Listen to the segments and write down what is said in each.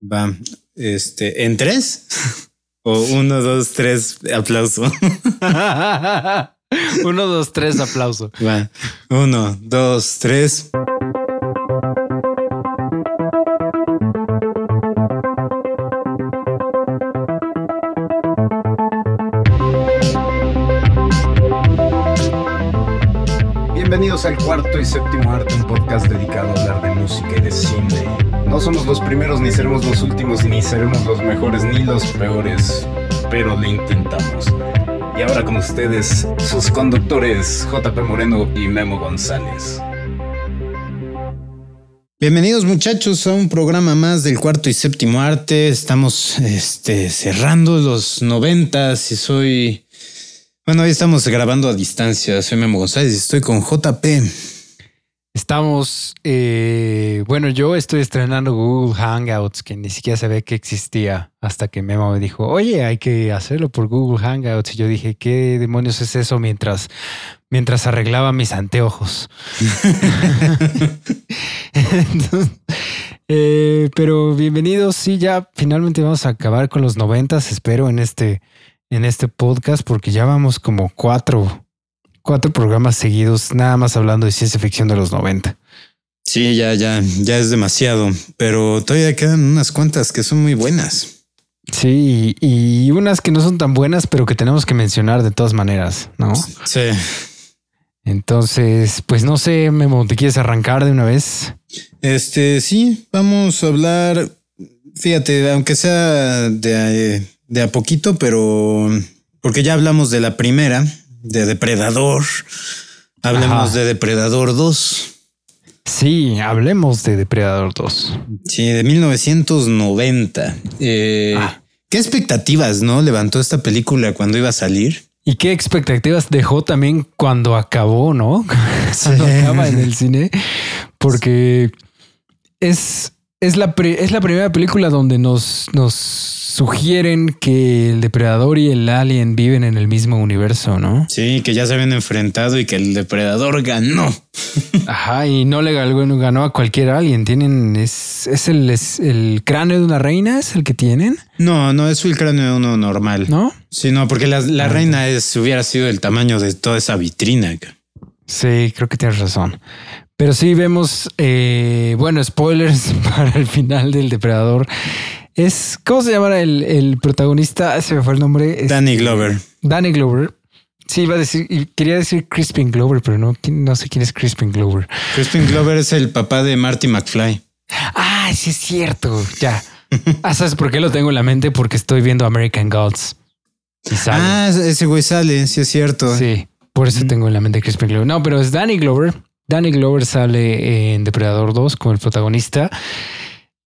Va. Este, ¿en tres? o uno, dos, tres, aplauso. uno, dos, tres, aplauso. Va. Uno, dos, tres. Bienvenidos al cuarto y séptimo arte, un podcast dedicado a hablar de música y de cine. No somos los primeros, ni seremos los últimos, ni seremos los mejores, ni los peores, pero lo intentamos. Y ahora con ustedes, sus conductores, JP Moreno y Memo González. Bienvenidos muchachos a un programa más del cuarto y séptimo arte. Estamos este, cerrando los noventas y soy bueno, hoy estamos grabando a distancia. Soy Memo González y estoy con JP. Estamos, eh, bueno, yo estoy estrenando Google Hangouts, que ni siquiera sabía que existía hasta que Memo me dijo, oye, hay que hacerlo por Google Hangouts. Y yo dije, ¿qué demonios es eso? Mientras, mientras arreglaba mis anteojos. Eh, pero bienvenidos. Sí, ya finalmente vamos a acabar con los noventas, espero, en este en este podcast porque ya vamos como cuatro, cuatro programas seguidos nada más hablando de ciencia ficción de los 90. Sí, ya, ya, ya es demasiado, pero todavía quedan unas cuantas que son muy buenas. Sí, y unas que no son tan buenas, pero que tenemos que mencionar de todas maneras, ¿no? Sí. Entonces, pues no sé, Memo, ¿te quieres arrancar de una vez? Este, sí, vamos a hablar, fíjate, aunque sea de de a poquito, pero porque ya hablamos de la primera, de Depredador. Hablemos de Depredador 2. Sí, hablemos de Depredador 2. Sí, de 1990. Eh, ah. ¿Qué expectativas no levantó esta película cuando iba a salir? ¿Y qué expectativas dejó también cuando acabó, no? cuando acaba en el cine. Porque es, es, la, es la primera película donde nos, nos sugieren que el depredador y el alien viven en el mismo universo, ¿no? Sí, que ya se habían enfrentado y que el depredador ganó. Ajá, y no le ganó a cualquier alien. Tienen, es, es, el, el cráneo de una reina, es el que tienen. No, no es el cráneo de uno normal. ¿No? Sí, no, porque la, ah, reina es, hubiera sido el tamaño de toda esa vitrina. Sí, creo que tienes razón. Pero sí vemos, eh, bueno, spoilers para el final del depredador. Es, ¿cómo se llama el, protagonista? Se me fue el nombre. Danny Glover. Danny Glover. Sí, iba a decir, quería decir Crispin Glover, pero no, no sé quién es Crispin Glover. Crispin Glover es el papá de Marty McFly. Ah, sí es cierto. Ya. ah, ¿sabes por qué lo tengo en la mente? Porque estoy viendo American Gods. Ah, ese güey sale, sí es cierto. Sí, por eso tengo en la mente Crispin Glover. No, pero es Danny Glover. Danny Glover sale en Depredador 2 como el protagonista.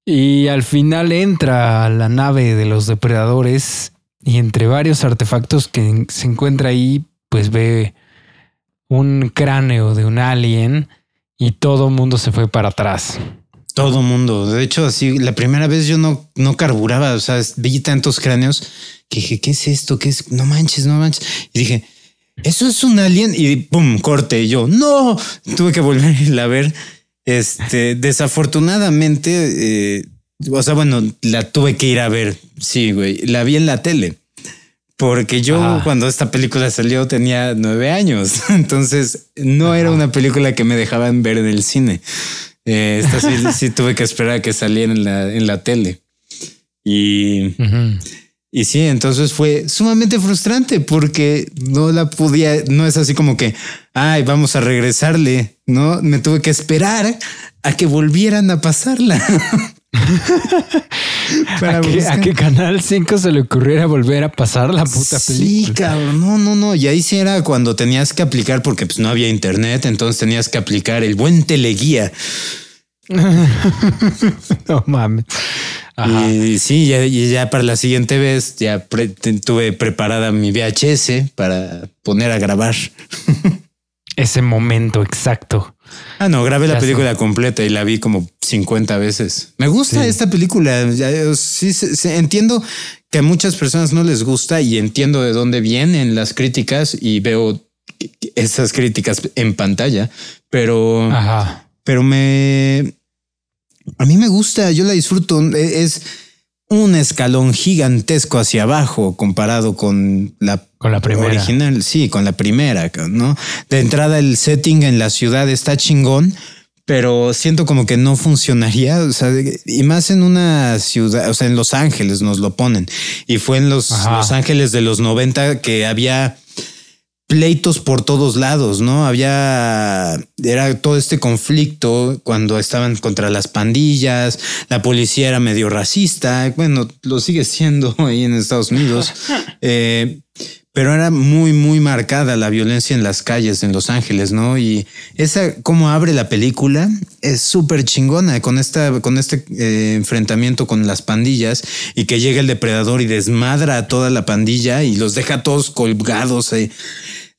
Y al final entra a la nave de los depredadores y entre varios artefactos que se encuentra ahí, pues ve un cráneo de un alien y todo mundo se fue para atrás. Todo mundo. De hecho, así la primera vez yo no, no carburaba. O sea, vi tantos cráneos que dije, ¿qué es esto? ¿Qué es? No manches, no manches. Y dije, eso es un alien y pum, corte. Y yo no tuve que volver a ver este, desafortunadamente, eh, o sea, bueno, la tuve que ir a ver. Sí, güey, la vi en la tele. Porque yo cuando esta película salió tenía nueve años, entonces no era una película que me dejaban ver en el cine. Eh, esta sí, tuve que esperar a que saliera en la, en la tele. Y, y sí, entonces fue sumamente frustrante porque no la podía, no es así como que, ay, vamos a regresarle, ¿no? Me tuve que esperar a que volvieran a pasarla. ¿A, qué, Canal 5 se le ocurriera volver a pasar la puta película? Sí, cabrón, no, no, no. Y ahí sí era cuando tenías que aplicar, porque pues no había internet, entonces tenías que aplicar el buen teleguía. no mames. Y sí, ya, ya, para la siguiente vez ya tuve preparada mi VHS para poner a grabar. Ese momento exacto. Ah, no, grabé la película completa y la vi como 50 veces. Me gusta esta película. Sí, entiendo que a muchas personas no les gusta y entiendo de dónde vienen las críticas y veo esas críticas en pantalla, pero, pero me, a mí me gusta, yo la disfruto. E, es, un escalón gigantesco hacia abajo comparado con la, Con la primera. original. Sí, con la primera, ¿no? De entrada el setting en la ciudad está chingón, pero siento como que no funcionaría, o sea, y más en una ciudad, o sea, en Los Ángeles nos lo ponen. Y fue en Los, Ajá. los Ángeles de los 90 que había pleitos por todos lados, ¿no? Había, era todo este conflicto cuando estaban contra las pandillas, la policía era medio racista, bueno, lo sigue siendo ahí en Estados Unidos, eh, pero era muy, muy marcada la violencia en las calles en Los Ángeles, ¿no? Y esa, cómo abre la película, es súper chingona con esta, con este eh, enfrentamiento con las pandillas y que llega el depredador y desmadra a toda la pandilla y los deja todos colgados. eh.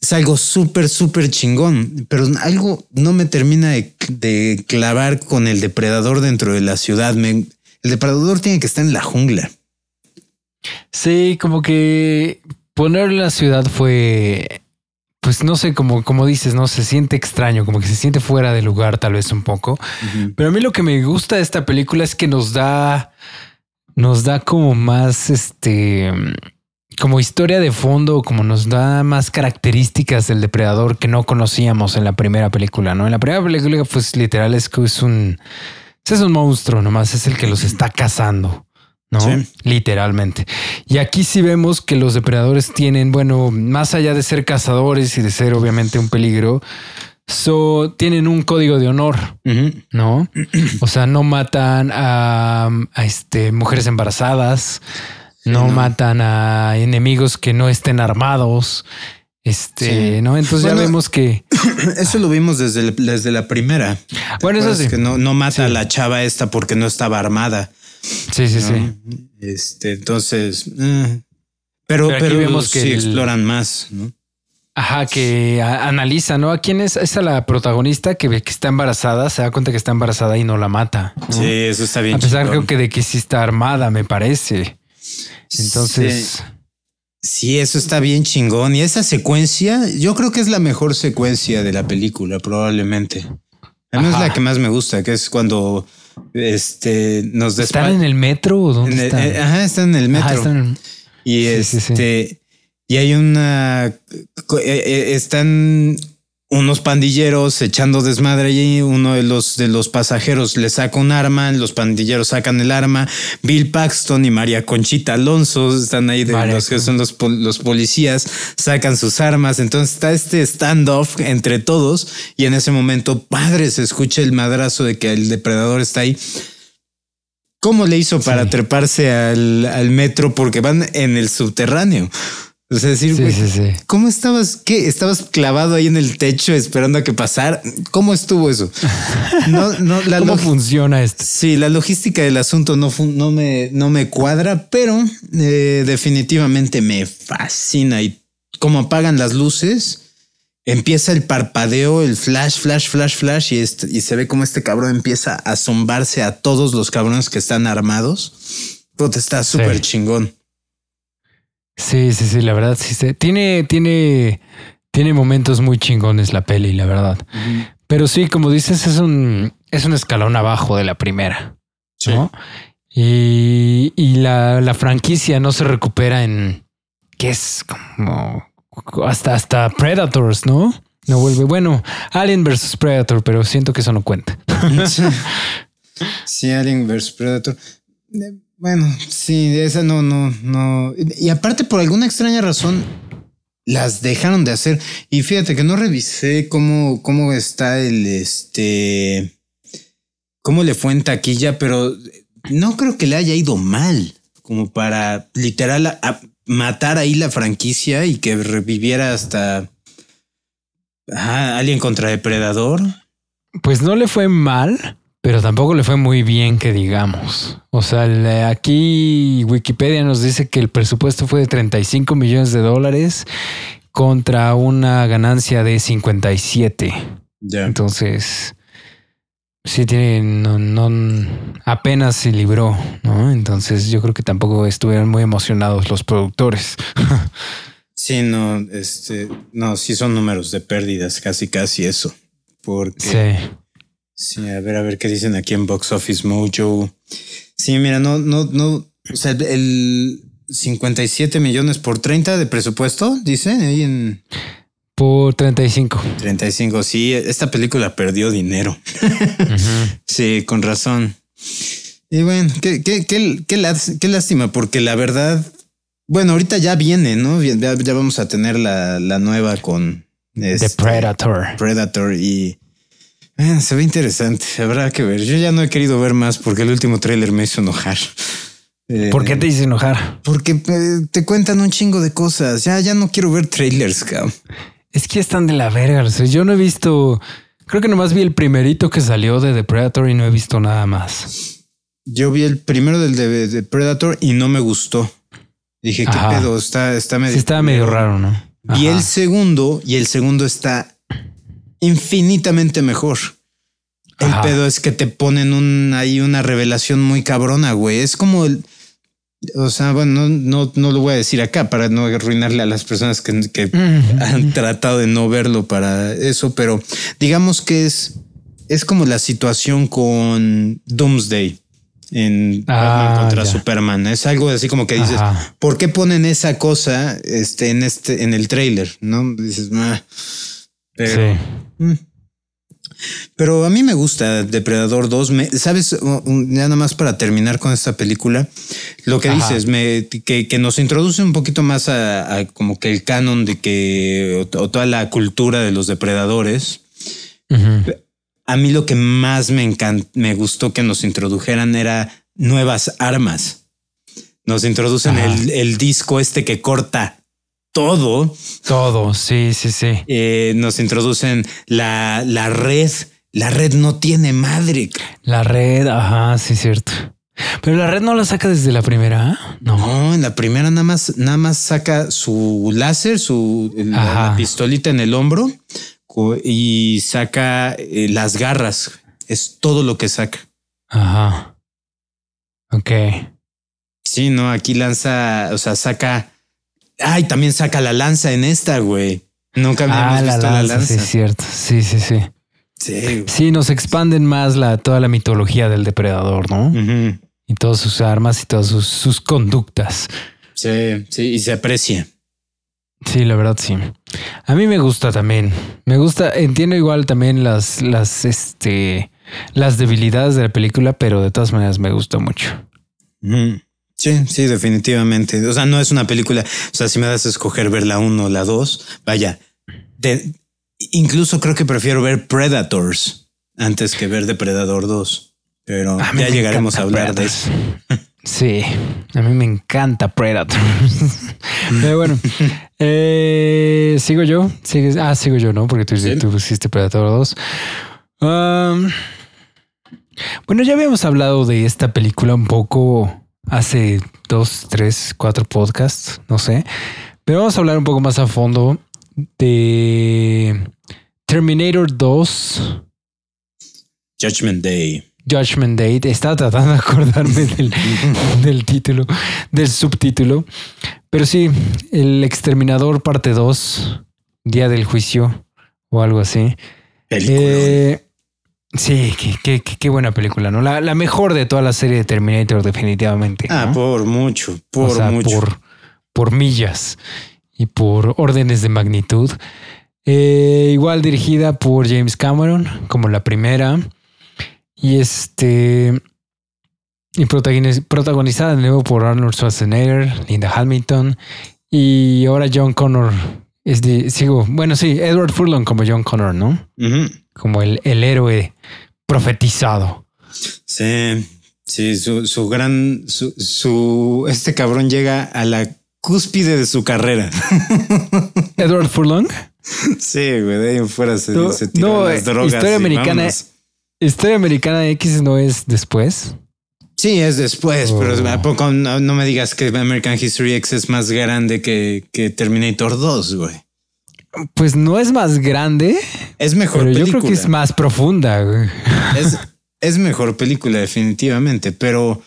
Es algo súper, súper chingón, pero algo no me termina de, de clavar con el depredador dentro de la ciudad. Me- el depredador tiene que estar en la jungla. Sí, como que poner la ciudad fue, pues no sé, como, como dices, no se siente extraño, como que se siente fuera de lugar tal vez un poco. Pero a mí lo que me gusta de esta película es que nos da, nos da como más, este, como historia de fondo, como nos da más características del depredador que no conocíamos en la primera película, ¿no? En la primera película, pues literal es que es un, es un monstruo, nomás es el que los está cazando. ¿no? Sí. Literalmente. Y aquí sí vemos que los depredadores tienen, bueno, más allá de ser cazadores y de ser obviamente un peligro, so, tienen un código de honor. ¿no? O sea, no matan a, a, este, mujeres embarazadas, no, no. matan a enemigos que no estén armados. Este, Sí. ¿no? Entonces ya vemos que Eso lo vimos desde, el- desde la primera. ¿Te Bueno, eso sí. Que no, no mata Sí. a la chava esta porque no estaba armada. sí, sí, ¿no? sí. Este, entonces, eh, pero, Pero pero vemos que sí el- exploran más, ¿no? Ajá, que analiza, ¿no? ¿A quién es? Es a la protagonista que ve que está embarazada, se da cuenta que está embarazada y no la mata. ¿no? Sí, eso está bien. A pesar creo que de que sí está armada, me parece. Entonces, Sí, eso está bien chingón. Y esa secuencia, yo creo que es la mejor secuencia de la película, probablemente. A mí es la que más me gusta, que es cuando este nos ¿están en el metro o dónde en el- están? eh, ajá, están en el metro. Ajá, están en- Y Sí, sí, sí. este, y hay una, eh, eh, están unos pandilleros echando desmadre allí. Uno de los, de los pasajeros le saca un arma, los pandilleros sacan el arma. Bill Paxton y María Conchita Alonso están ahí de María los que son los, los policías, sacan sus armas. Entonces está este standoff entre todos. Y en ese momento, padre, se escucha el madrazo de que el depredador está ahí. ¿Cómo le hizo para Sí. treparse al, al metro? Porque van en el subterráneo. O sea, decir, Sí, güey, sí, sí. ¿cómo estabas? ¿Qué? ¿Estabas clavado ahí en el techo esperando a que pasara? ¿Cómo estuvo eso? No, no, la ¿Cómo funciona esto? Sí, la logística del asunto no, no, me, no me cuadra, pero eh, definitivamente me fascina. Y como apagan las luces, empieza el parpadeo, el flash, flash, flash, flash, y, este- y se ve como este cabrón empieza a zombarse a todos los cabrones que están armados. Puta, está súper chingón. Sí, sí, sí, la verdad sí. se- Tiene, tiene, tiene momentos muy chingones la peli, la verdad. Pero sí, como dices, es un, es un escalón abajo de la primera. Sí. ¿no? Y, y la, la franquicia no se recupera en que es como hasta, hasta Predators, ¿no? No vuelve. Bueno, Alien versus Predator, pero siento que eso no cuenta. Sí, Alien vs Predator. Bueno, sí, esa no, no, no. Y aparte, por alguna extraña razón, las dejaron de hacer. Y fíjate que no revisé cómo, cómo está el este. cómo le fue en taquilla, pero no creo que le haya ido mal. Como para literal a- matar ahí la franquicia y que reviviera hasta. Ajá, Alien contra Depredador. Pues no le fue mal, pero tampoco le fue muy bien que digamos. O sea, aquí Wikipedia nos dice que el presupuesto fue de 35 millones de dólares contra una ganancia de 57. Ya. Entonces, sí tiene, no, no, apenas se libró, ¿no? Entonces yo creo que tampoco estuvieron muy emocionados los productores. Sí, no, este, no, sí son números de pérdidas, casi, casi eso. Porque, sí. Sí. a ver, a ver qué dicen aquí en Box Office Mojo. Sí, mira, no, no, no, O sea, el 57 millones por 30 de presupuesto, dice ahí en Por 35. 35. Sí, esta película perdió dinero. Sí, con razón. Y bueno, qué, qué, qué, qué lástima, porque la verdad, bueno, ahorita ya viene, ¿no? Ya, ya vamos a tener la, la nueva con The este, Predator. Predator y eh, se ve interesante. Habrá que ver. Yo ya no he querido ver más porque el último tráiler me hizo enojar. Eh, ¿Por qué te hice enojar? Porque eh, te cuentan un chingo de cosas. Ya, ya no quiero ver trailers, cabrón. Es que están de la verga. o sea, yo no he visto. Creo que nomás vi el primerito que salió de The Predator y no he visto nada más. Yo vi el primero del de, de Predator y no me gustó. Dije, ¿qué pedo? Está, está medio. Sí, estaba medio raro, ¿no? Vi Ajá. el segundo y el segundo está infinitamente mejor. El Ajá. pedo es que te ponen un, ahí una revelación muy cabrona, güey. Es como el. O sea, bueno, no, no, no lo voy a decir acá para no arruinarle a las personas que, han tratado de no verlo para eso, pero digamos que es, es como la situación con Doomsday en Batman Ah, contra ya. Superman. Es algo así como que dices, Ajá. ¿por qué ponen esa cosa este, en este, en el trailer? No dices, "Ah". Pero, Sí. Mm. Pero a mí me gusta Depredador 2. Me, ¿Sabes? Ya nada más para terminar con esta película, lo que Ajá. dices, me, que, que nos introduce un poquito más a, a como que el canon de que, o, o toda la cultura de los depredadores. A mí lo que más me encant- me gustó que nos introdujeran era nuevas armas. Nos introducen el, el disco este que corta todo. Todo. Sí, sí, sí. Eh, nos introducen la, la red. La red no tiene madre. La red. Ajá, sí, cierto. Pero la red no la saca desde la primera. ¿ah? No. No, en la primera nada más, nada más saca su láser, su la, Ajá. la pistolita en el hombro y saca eh, las garras. Es todo lo que saca. Ajá. Ok. Sí, no, aquí lanza, o sea, saca. Ay, también saca la lanza en esta, güey. Nunca habíamos Ah, la visto lanza, la lanza. sí, cierto. Sí, sí, sí. Sí. Sí, nos expanden más la, toda la mitología del depredador, ¿no? Y todas sus armas y todas sus, sus conductas. Sí, sí, y se aprecia. Sí, la verdad, sí. A mí me gusta también. Me gusta, entiendo igual también las, las, este, las debilidades de la película, pero de todas maneras me gusta mucho. Ujú. Sí, sí, definitivamente. O sea, no es una película. O sea, si me das a escoger ver la uno o la dos, vaya. de- incluso creo que prefiero ver Predators antes que ver Depredador 2. Pero A ya llegaremos a hablar de eso. Sí, a mí me encanta Predator. Pero bueno, eh, sigo yo. Sigues, ah, sigo yo, ¿no? Porque tú, Sí. tú pusiste Predator 2. Um, bueno, ya habíamos hablado de esta película un poco hace dos, tres, cuatro podcasts, no sé. Pero vamos a hablar un poco más a fondo de Terminator 2. Judgment Day. Judgment Date. Estaba tratando de acordarme del, del título, del subtítulo. Pero sí, El Exterminador parte 2, Día del Juicio o algo así. Eh, sí, qué, qué- qué- qué buena película, ¿no? La, la mejor de toda la serie de Terminator, definitivamente. ah, ¿no? por mucho, O por sea, mucho. Por, por millas y por órdenes de magnitud. Eh, igual dirigida por James Cameron, como la primera. Y este. Y protagoniz- protagonizada de nuevo por Arnold Schwarzenegger, Linda Hamilton. Y ahora John Connor. Es de, sigo, bueno, sí, Edward Furlong como John Connor, ¿no? Ujú. Como el, el héroe profetizado. Sí, sí, su, su gran, su, su, este cabrón llega a la cúspide de su carrera. Edward Furlong. sí, güey, de ahí fuera se, No, se tiran no, las drogas. historia americana- vámonos. Historia Americana X no es después. Sí, es después, Oh. pero ¿a poco no, no me digas que American History X es más grande que, que Terminator 2, güey. Pues no es más grande, Es mejor pero yo película. creo que es más profunda. güey. es, es mejor película, definitivamente, pero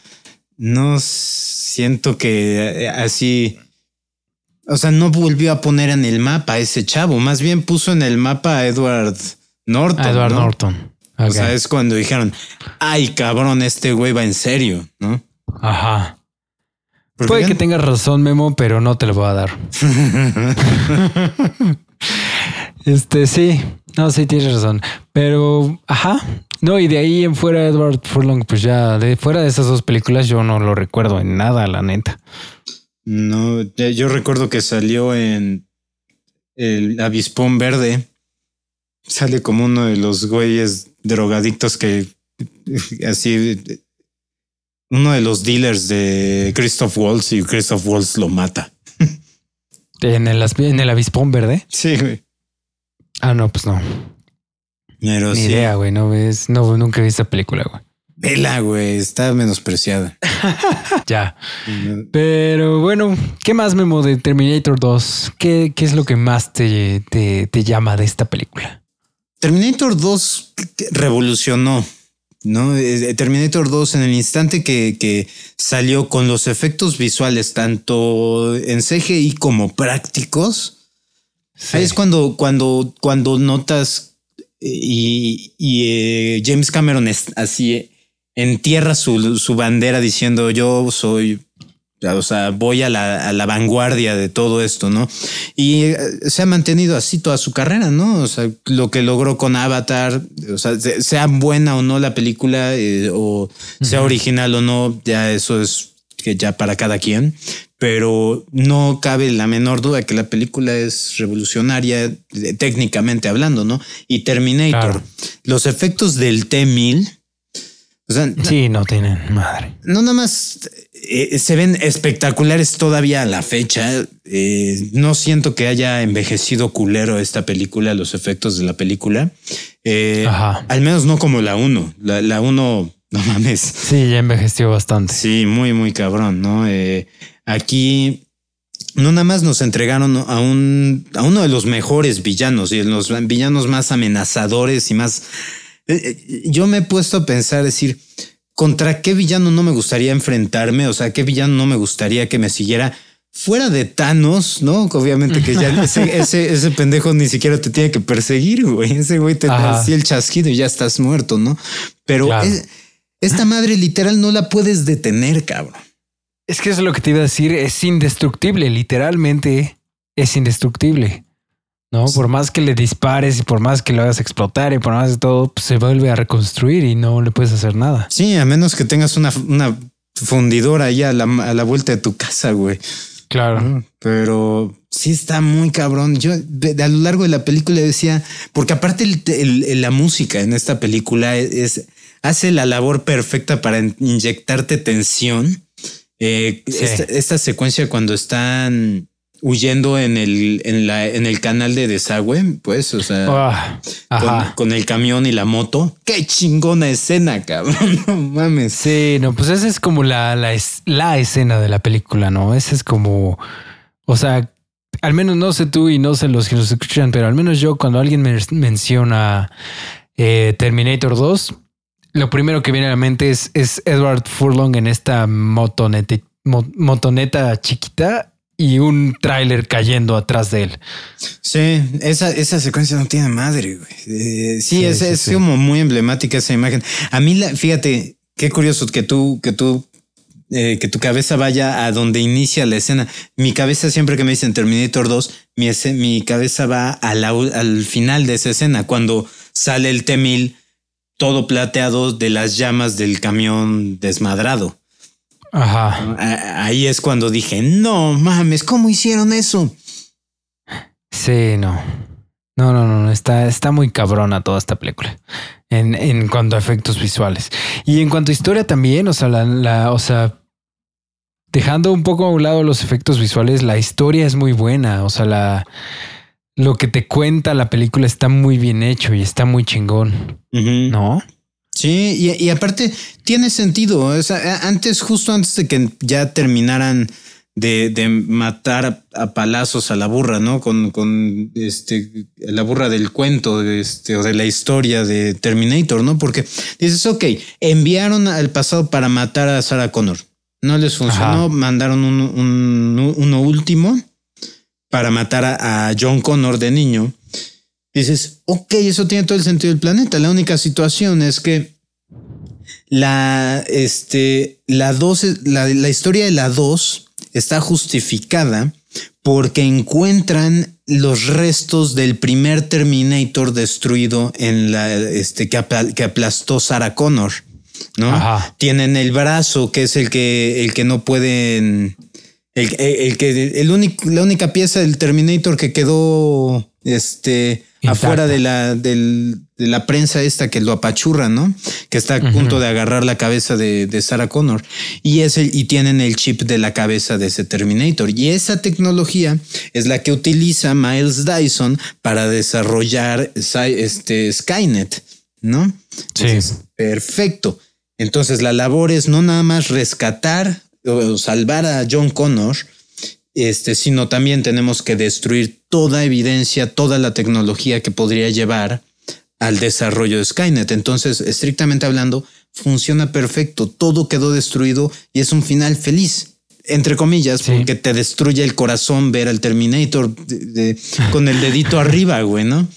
no siento que eh, así. O sea, no volvió a poner en el mapa a ese chavo, más bien puso en el mapa a Edward Norton. Edward ¿no? Norton. O sea, es cuando dijeron, ay, cabrón, este güey va en serio, ¿no? Ajá. Puede que tengas razón, Memo, pero no te lo voy a dar. este, sí, no, sí tienes razón. Pero, ajá. No, y de ahí en fuera Edward Furlong, pues ya, de fuera de esas dos películas, yo no lo recuerdo en nada, la neta. No, yo recuerdo que salió en el Avispón Verde. Sale como uno de los güeyes drogadictos que así uno de los dealers de Christoph Waltz y Christoph Waltz lo mata. ¿En el, en el avispón verde? Sí, güey. Ah, no, pues no. Pero Ni idea, güey. No ves, no, nunca vi esa película, güey. Vela, güey, está menospreciada. ya. Pero bueno, ¿qué más memo de Terminator 2? ¿Qué, qué es lo que más te, te, te llama de esta película? Terminator 2 revolucionó ¿no? Eh, Terminator 2 en el instante que, que, salió con los efectos visuales, tanto en CGI como prácticos, es cuando, cuando, cuando notas eh, y, y eh, James Cameron es así entierra su, su bandera diciendo yo soy o sea, voy a la, a la, vanguardia de todo esto, ¿no? Y eh, se ha mantenido así toda su carrera, ¿no? O sea, lo que logró con Avatar, o sea, sea buena o no la película, eh, o sea original o no, ya eso es que ya para cada quien, pero no cabe la menor duda que la película es revolucionaria eh, técnicamente hablando, ¿no? Y Terminator, los efectos del T-1000, o sea, sí, no tienen madre. No nada más eh, se ven espectaculares todavía a la fecha. Eh, no siento que haya envejecido culero esta película, los efectos de la película. Eh, al menos no como la 1. La 1, no mames. Sí, ya envejeció bastante. Sí, muy, muy cabrón, ¿no? aquí no nada más nos entregaron a un a uno de los mejores villanos y los villanos más amenazadores y más. Yo me he puesto a pensar, decir, ¿contra qué villano no me gustaría enfrentarme? O sea, ¿qué villano no me gustaría que me siguiera? Fuera de Thanos, ¿no? Obviamente que ya ese, ese, pendejo ni siquiera te tiene que perseguir, güey. Ese güey te da así el chasquido y ya estás muerto, ¿no? Pero esta madre literal no la puedes detener, cabrón. Es que eso es lo que te iba a decir. Es indestructible, literalmente es indestructible. No, por más que le dispares y por más que lo hagas explotar y por más de todo, pues se vuelve a reconstruir y no le puedes hacer nada. Sí, a menos que tengas una, una fundidora ahí a la, a la vuelta de tu casa, güey. Claro. Pero sí está muy cabrón. Yo a lo largo de la película decía, porque aparte la música en esta película es, hace la labor perfecta para inyectarte tensión. Eh, esta, secuencia cuando están huyendo en el, en la, en el canal de desagüe, pues, o sea, ah, con, el camión y la moto. Qué chingona escena, cabrón. No mames. Sí, no, pues esa es como la, la, la escena de la película, ¿no? Esa es como, o sea, al menos no sé tú y no sé los que nos escuchan, pero al menos yo cuando alguien me menciona eh, Terminator 2, lo primero que viene a la mente es, es Edward Furlong en esta motoneta, motoneta chiquita y un tráiler cayendo atrás de él. Sí, esa, esa secuencia no tiene madre, güey. Eh, sí, es, es como muy emblemática esa imagen. A mí, la, fíjate, qué curioso que tú, que tú, eh, que tu cabeza vaya a donde inicia la escena. Mi cabeza, siempre que me dicen Terminator 2, mi, mi cabeza va al final de esa escena, cuando sale el T-1000 todo plateado de las llamas del camión desmadrado. Ajá. Ahí es cuando dije, no mames, ¿cómo hicieron eso? Sí, no. No, no, no, está, está muy cabrona toda esta película en, en cuanto a efectos visuales. Y en cuanto a historia también, o sea, la, la, o sea, dejando un poco a un lado los efectos visuales, la historia es muy buena. O sea, la, lo que te cuenta la película está muy bien hecho y está muy chingón. ¿No? Sí, y, aparte tiene sentido. O sea, antes, justo antes de que ya terminaran de, de matar a, palazos a la burra, ¿no? Con, con este, la burra del cuento este, o de la historia de Terminator, ¿no? Porque dices, ok, enviaron al pasado para matar a Sarah Connor. No les funcionó, mandaron uno último para matar a John Connor de niño dices, ok, eso tiene todo el sentido del planeta. La única situación es que la, este, la 2, la, la historia de la 2 está justificada porque encuentran los restos del primer Terminator destruido en la este que, que aplastó Sarah Connor, ¿no? Tienen el brazo que es el que el que no pueden el, que el único la única pieza del Terminator que quedó este afuera de la, de la prensa esta que lo apachurra, ¿no? Que está a punto de agarrar la cabeza de, de Sarah Connor. Y, es y tienen el chip de la cabeza de ese Terminator. Y esa tecnología es la que utiliza Miles Dyson para desarrollar este Skynet, ¿no? Sí. perfecto. Entonces la labor es no nada más rescatar o salvar a John Connor, este, sino también tenemos que destruir toda evidencia, toda la tecnología que podría llevar al desarrollo de Skynet. Entonces, estrictamente hablando, funciona perfecto, todo quedó destruido y es un final feliz. Entre comillas, porque te destruye el corazón ver al Terminator con el dedito arriba, güey, ¿no?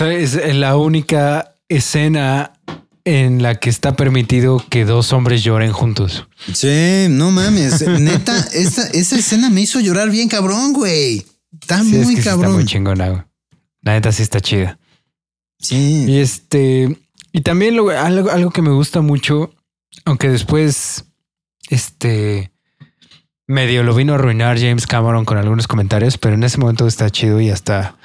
Es la única escena en la que está permitido que dos hombres lloren juntos. Sí, no mames. Neta, esa, esa escena me hizo llorar bien cabrón, güey. Está muy cabrón. está muy chingona, güey. La neta sí está chida. Sí. Y este, y también algo, algo que me gusta mucho, aunque después, este, medio lo vino a arruinar James Cameron con algunos comentarios, pero en ese momento está chido y hasta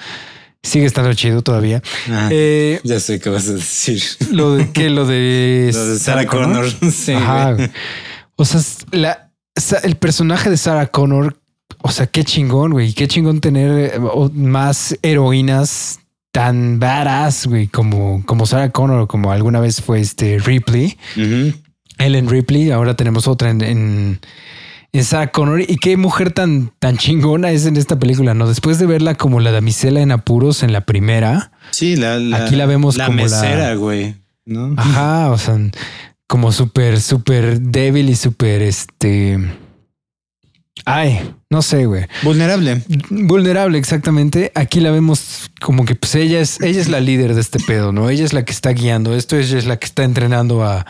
Sigue estando chido todavía. Ah, eh, ya sé qué vas a decir. Lo de que lo de, Sarah Connor. Sí, o sea, la, el personaje de Sarah Connor, o sea, qué chingón, güey. Qué chingón tener eh, más heroínas tan badass, güey, como, como Sarah Connor, como alguna vez fue este Ripley. Ellen Ripley. Ahora tenemos otra en en Sarah Connor. Y qué mujer tan, tan chingona es en esta película, ¿no? Después de verla como la damisela en apuros en la primera. Sí, la, aquí la vemos la como mesera, güey. ¿no? Ajá, o sea, como súper, súper débil y súper este. Ay, no sé, güey. Vulnerable. Vulnerable, exactamente. Aquí la vemos como que pues ella es, ella es la líder de este pedo, ¿no? Ella es la que está guiando esto, ella es la que está entrenando a,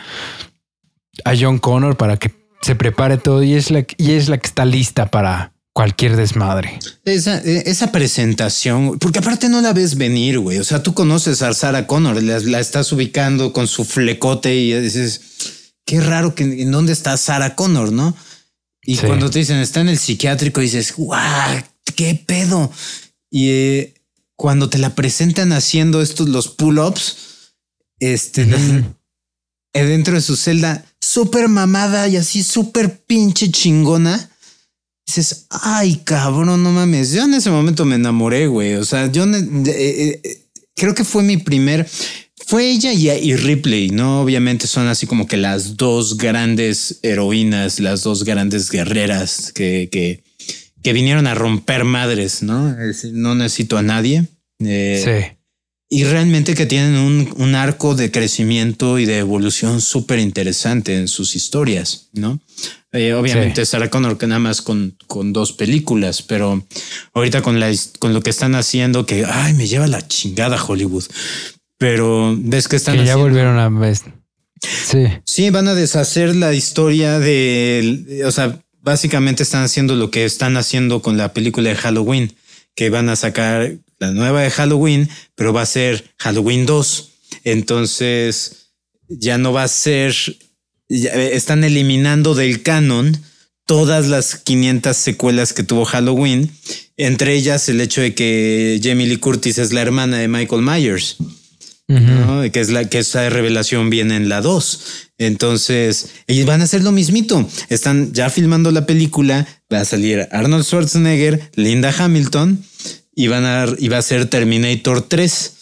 a John Connor para que se prepare todo y es la, y es la que está lista para cualquier desmadre. Esa, e, esa presentación, porque aparte no la ves venir, güey. O sea, tú conoces a Sarah Connor, la, estás ubicando con su flecote y dices, qué raro que en dónde está Sarah Connor, ¿no? Y cuando te dicen está en el psiquiátrico, dices, guau, qué pedo. Y eh, cuando te la presentan haciendo estos, los pull-ups, este, dentro de su celda, súper mamada y así súper pinche chingona. Dices, ay, cabrón, no mames. Yo en ese momento me enamoré, güey. O sea, yo eh, eh, creo que fue mi primer. Fue ella y, Ripley, ¿no? Obviamente son así como que las dos grandes heroínas, las dos grandes guerreras que, que, que vinieron a romper madres, ¿no? No necesito a nadie. sí y realmente que tienen un, arco de crecimiento y de evolución súper interesante en sus historias, ¿no? Eh, obviamente Sarah Connor que nada más con, con dos películas, pero ahorita con, la, con lo que están haciendo, que, ay, me lleva la chingada Hollywood, pero ves que están... Que ya volvieron a... Sí. Sí, van a deshacer la historia de, o sea, básicamente están haciendo lo que están haciendo con la película de Halloween, que van a sacar la nueva de Halloween, pero va a ser Halloween 2. Entonces ya no va a ser, eh, están eliminando del canon todas las 500 secuelas que tuvo Halloween, entre ellas el hecho de que Jamie Lee Curtis es la hermana de Michael Myers. que es la que esa revelación viene en la 2. Entonces, ellos van a hacer lo mismito. Están ya filmando la película. Va a salir Arnold Schwarzenegger, Linda Hamilton y van a iba a ser Terminator 3.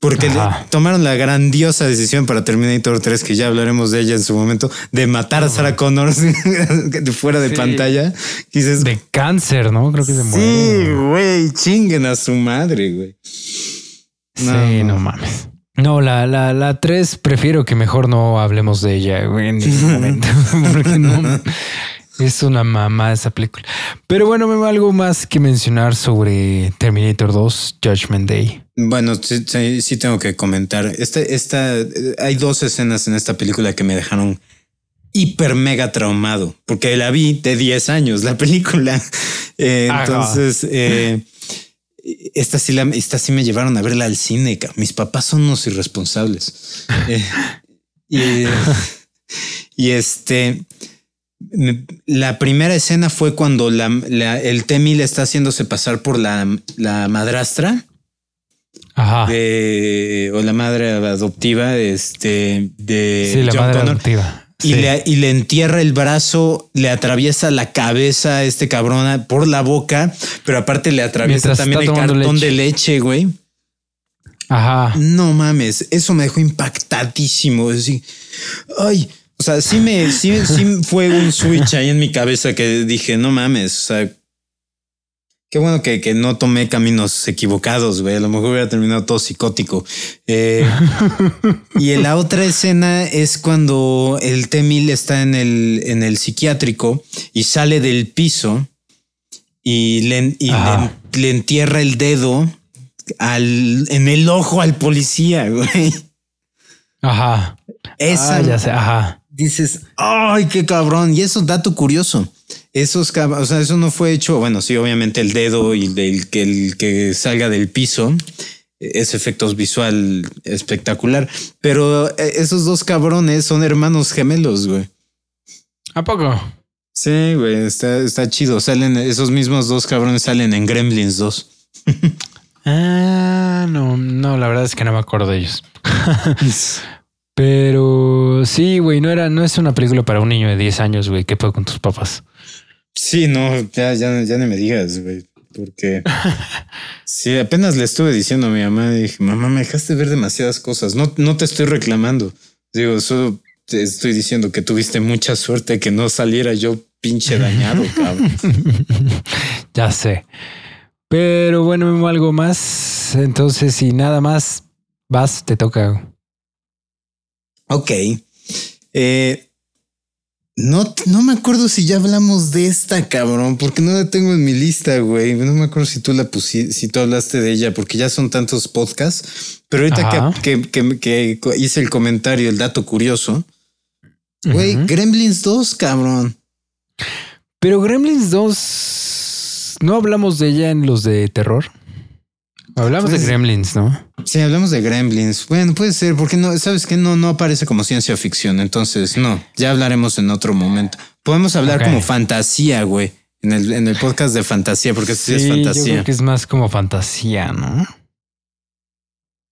Porque tomaron la grandiosa decisión para Terminator 3, que ya hablaremos de ella en su momento, de matar a Sarah Connor de fuera de pantalla. Dices, de cáncer, ¿no? Creo que se muere. Sí, güey, chinguen a su madre, güey. sí, no mames. No, la, la, la 3 prefiero que mejor no hablemos de ella güey, en este momento. Porque no, es una mamá esa película. Pero bueno, me va algo más que mencionar sobre Terminator 2, Judgment Day. Bueno, sí, sí, tengo que comentar. Esta, esta, hay dos escenas en esta película que me dejaron hiper mega traumado porque la vi de 10 años, la película. Eh, entonces, eh, esta sí, la, esta sí me llevaron a verla al cine. Mis papás son unos irresponsables. Eh, y, este, la primera escena fue cuando la, el Temil está haciéndose pasar por la, la madrastra. Ajá. o la madre adoptiva este, de sí, la madre adoptiva y, le, y, le, entierra el brazo, le atraviesa la cabeza a este cabrón por la boca, pero aparte le atraviesa también el cartón de leche, güey. Ajá. No mames, eso me dejó impactadísimo. Así, ay, o sea, sí me, sí, sí fue un switch ahí en mi cabeza que dije, no mames, o sea, Qué bueno que, que, no tomé caminos equivocados, güey. A lo mejor hubiera terminado todo psicótico. Eh, y en la otra escena es cuando el T-1000 está en el, en el psiquiátrico y sale del piso y le, le, entierra el dedo al, en el ojo al policía, güey. Ajá. Esa, ah, ya sé, ajá. Dices, ay, qué cabrón. Y eso, dato curioso esos, o sea, eso no fue hecho, bueno, sí, obviamente el dedo y el que, el que salga del piso, es efectos visual espectacular, pero eh, esos dos cabrones son hermanos gemelos, güey. ¿A poco? Sí, güey, está, está chido. Salen, esos mismos dos cabrones salen en Gremlins 2. ah, no, no, la verdad es que no me acuerdo de ellos. Pero sí, güey, no era, no es una película para un niño de 10 años, güey. ¿Qué puedo con tus papás? Sí, no, ya, ya, ya no me digas, güey, porque sí, apenas le estuve diciendo a mi mamá, dije, mamá, me dejaste ver demasiadas cosas, no, no te estoy reclamando, digo, solo te estoy diciendo que tuviste mucha suerte que no saliera yo pinche dañado, cabrón. ya sé. Pero bueno, algo más. Entonces, si nada más vas, te toca. Ok. Eh, no, no me acuerdo si ya hablamos de esta, cabrón, porque no la tengo en mi lista, güey. No me acuerdo si tú la pusiste, si tú hablaste de ella, porque ya son tantos podcasts. Pero ahorita que, que, hice el comentario, el dato curioso, güey, Gremlins 2, cabrón. Pero Gremlins 2, ¿no hablamos de ella en los de terror? Hablamos de pues, Gremlins, ¿no? Sí, hablamos de Gremlins. Bueno, puede ser, porque no, sabes que no, no aparece como ciencia ficción. Entonces, no, ya hablaremos en otro momento. Podemos hablar como fantasía, güey, en el, en el podcast de fantasía, porque sí, es fantasía. Yo creo que es más como fantasía, ¿no?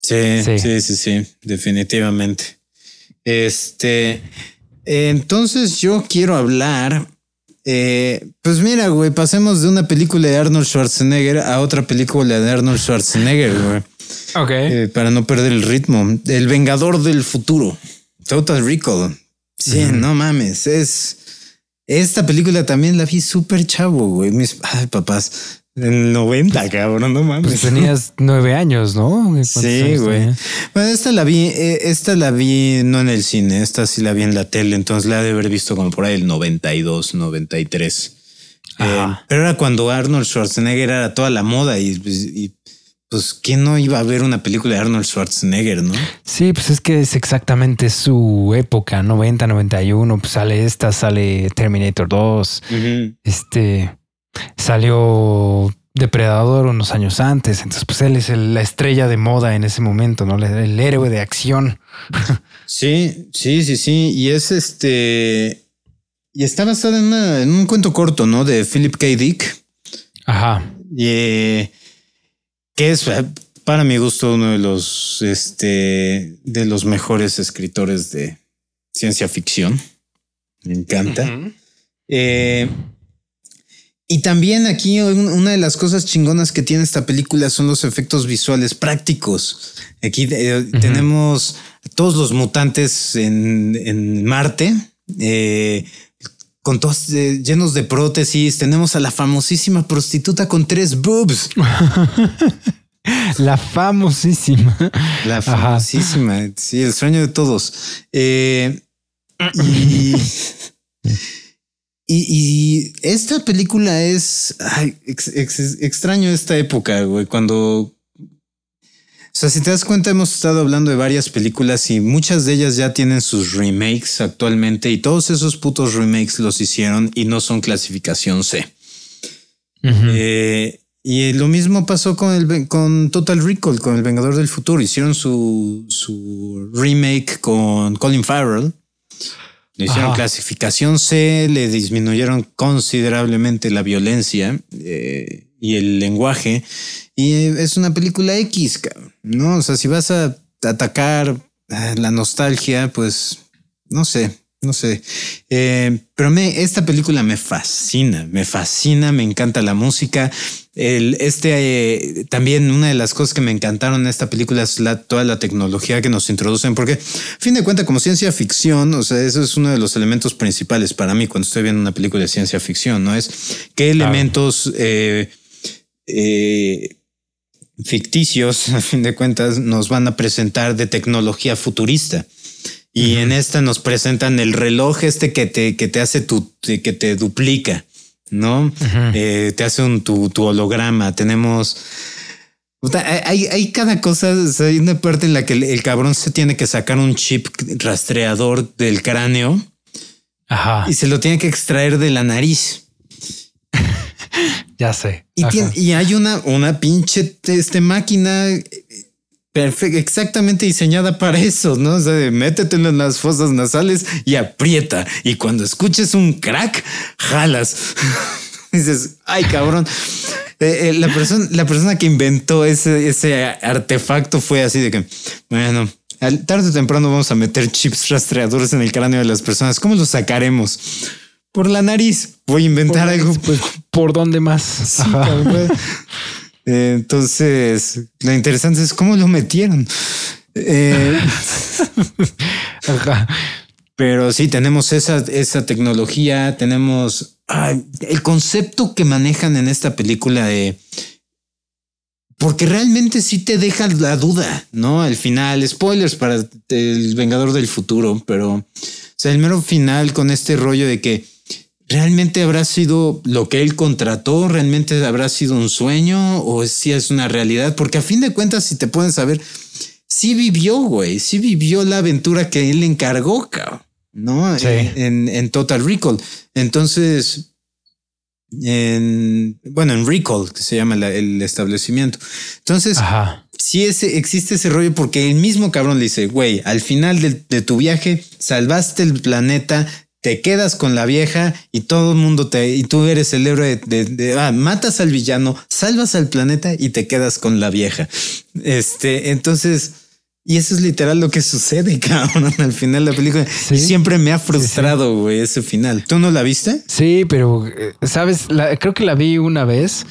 Sí, sí, sí, sí, sí definitivamente. Este, entonces yo quiero hablar eh, pues mira, güey, pasemos de una película de Arnold Schwarzenegger a otra película de Arnold Schwarzenegger, güey. Ok. Eh, para no perder el ritmo. El Vengador del Futuro. Total Recall. Sí, no mames. Es. Esta película también la vi súper chavo, güey. Mis ay, papás. En 90, cabrón, no mames. Pues tenías nueve años, ¿no? Sí, güey. Bueno, esta la vi, eh, esta la vi no en el cine, esta sí la vi en la tele, entonces la de haber visto como por ahí el 92, 93. Eh, pero era cuando Arnold Schwarzenegger era toda la moda y, y pues quién no iba a ver una película de Arnold Schwarzenegger, ¿no? Sí, pues es que es exactamente su época, 90, 91, pues sale esta, sale Terminator 2, este Salió Depredador unos años antes, entonces pues él es la estrella de moda en ese momento, ¿no? El, héroe de acción. Sí, sí, sí, sí. Y es este... Y está basado en, un cuento corto, ¿no? De Philip K. Dick. Ajá. Y, eh, que es, para mi gusto, uno de los, este, de los mejores escritores de ciencia ficción. Me encanta. eh, y también aquí una de las cosas chingonas que tiene esta película son los efectos visuales prácticos. Aquí eh, tenemos todos los mutantes en, Marte, eh, con todos eh, llenos de prótesis. Tenemos a la famosísima prostituta con tres boobs. La famosísima. La famosísima. Sí, el sueño de todos. y Y, esta película es extraño esta época, güey, cuando O sea, si te das cuenta, hemos estado hablando de varias películas y muchas de ellas ya tienen sus remakes actualmente y todos esos putos remakes los hicieron y no son clasificación C. Eh, y lo mismo pasó con el con Total Recall, con El Vengador del Futuro. Hicieron su, su remake con Colin Farrell. Le hicieron clasificación C, le disminuyeron considerablemente la violencia eh, y el lenguaje. Y es una película X, ¿no? O sea, si vas a atacar la nostalgia, pues no sé, no sé. Eh, pero me, esta película me fascina, me fascina, me encanta la música. El, este eh, también una de las cosas que me encantaron en esta película es la, toda la tecnología que nos introducen, porque a fin de cuentas, como ciencia ficción, o sea, eso es uno de los elementos principales para mí cuando estoy viendo una película de ciencia ficción, ¿no? Es qué elementos eh, ficticios, a fin de cuentas, nos van a presentar de tecnología futurista. Y en esta nos presentan el reloj este que te, que te hace tu, que te duplica, ¿no? Eh, te hace un tu, holograma. Tenemos. Hay, hay, cada cosa, hay una parte en la que el, cabrón se tiene que sacar un chip rastreador del cráneo y se lo tiene que extraer de la nariz. Ya sé. Y, hay una, una pinche este, máquina perfecta, exactamente diseñada para eso, ¿no? O sea, métetelo en las fosas nasales y aprieta. Y cuando escuches un crack, jalas. dices, ay, cabrón. Eh, eh, la, persona, la persona que inventó ese, ese artefacto fue así de que, bueno, tarde o temprano vamos a meter chips rastreadores en el cráneo de las personas. ¿Cómo los sacaremos? por la nariz. Voy a inventar algo. Pues, ¿Por dónde más? Eh, entonces, lo interesante es cómo lo metieron. Eh, pero sí, tenemos esa, esa tecnología, tenemos el concepto que manejan en esta película de... Porque realmente sí te deja la duda, ¿no? Al final, spoilers para el Vengador del Futuro, pero o sea, el mero final con este rollo de que ¿realmente habrá sido lo que él contrató? ¿Realmente habrá sido un sueño o si es una realidad? Porque a fin de cuentas, si te pueden saber, sí vivió, güey, sí vivió la aventura que él encargó, cabrón, ¿no? En, Total Recall. Entonces, en, bueno, en Recall, que se llama el establecimiento. Entonces, si ese, existe ese rollo porque el mismo cabrón le dice, güey, al final de, de tu viaje salvaste el planeta, te quedas con la vieja y todo el mundo te y tú eres el héroe de, ah, matas al villano, salvas al planeta y te quedas con la vieja. Este, entonces, y eso es literal lo que sucede, cabrón, al final de la película. Siempre me ha frustrado, güey, ese final. ¿Tú no la viste? Sí, pero eh, sabes, creo que la vi una vez.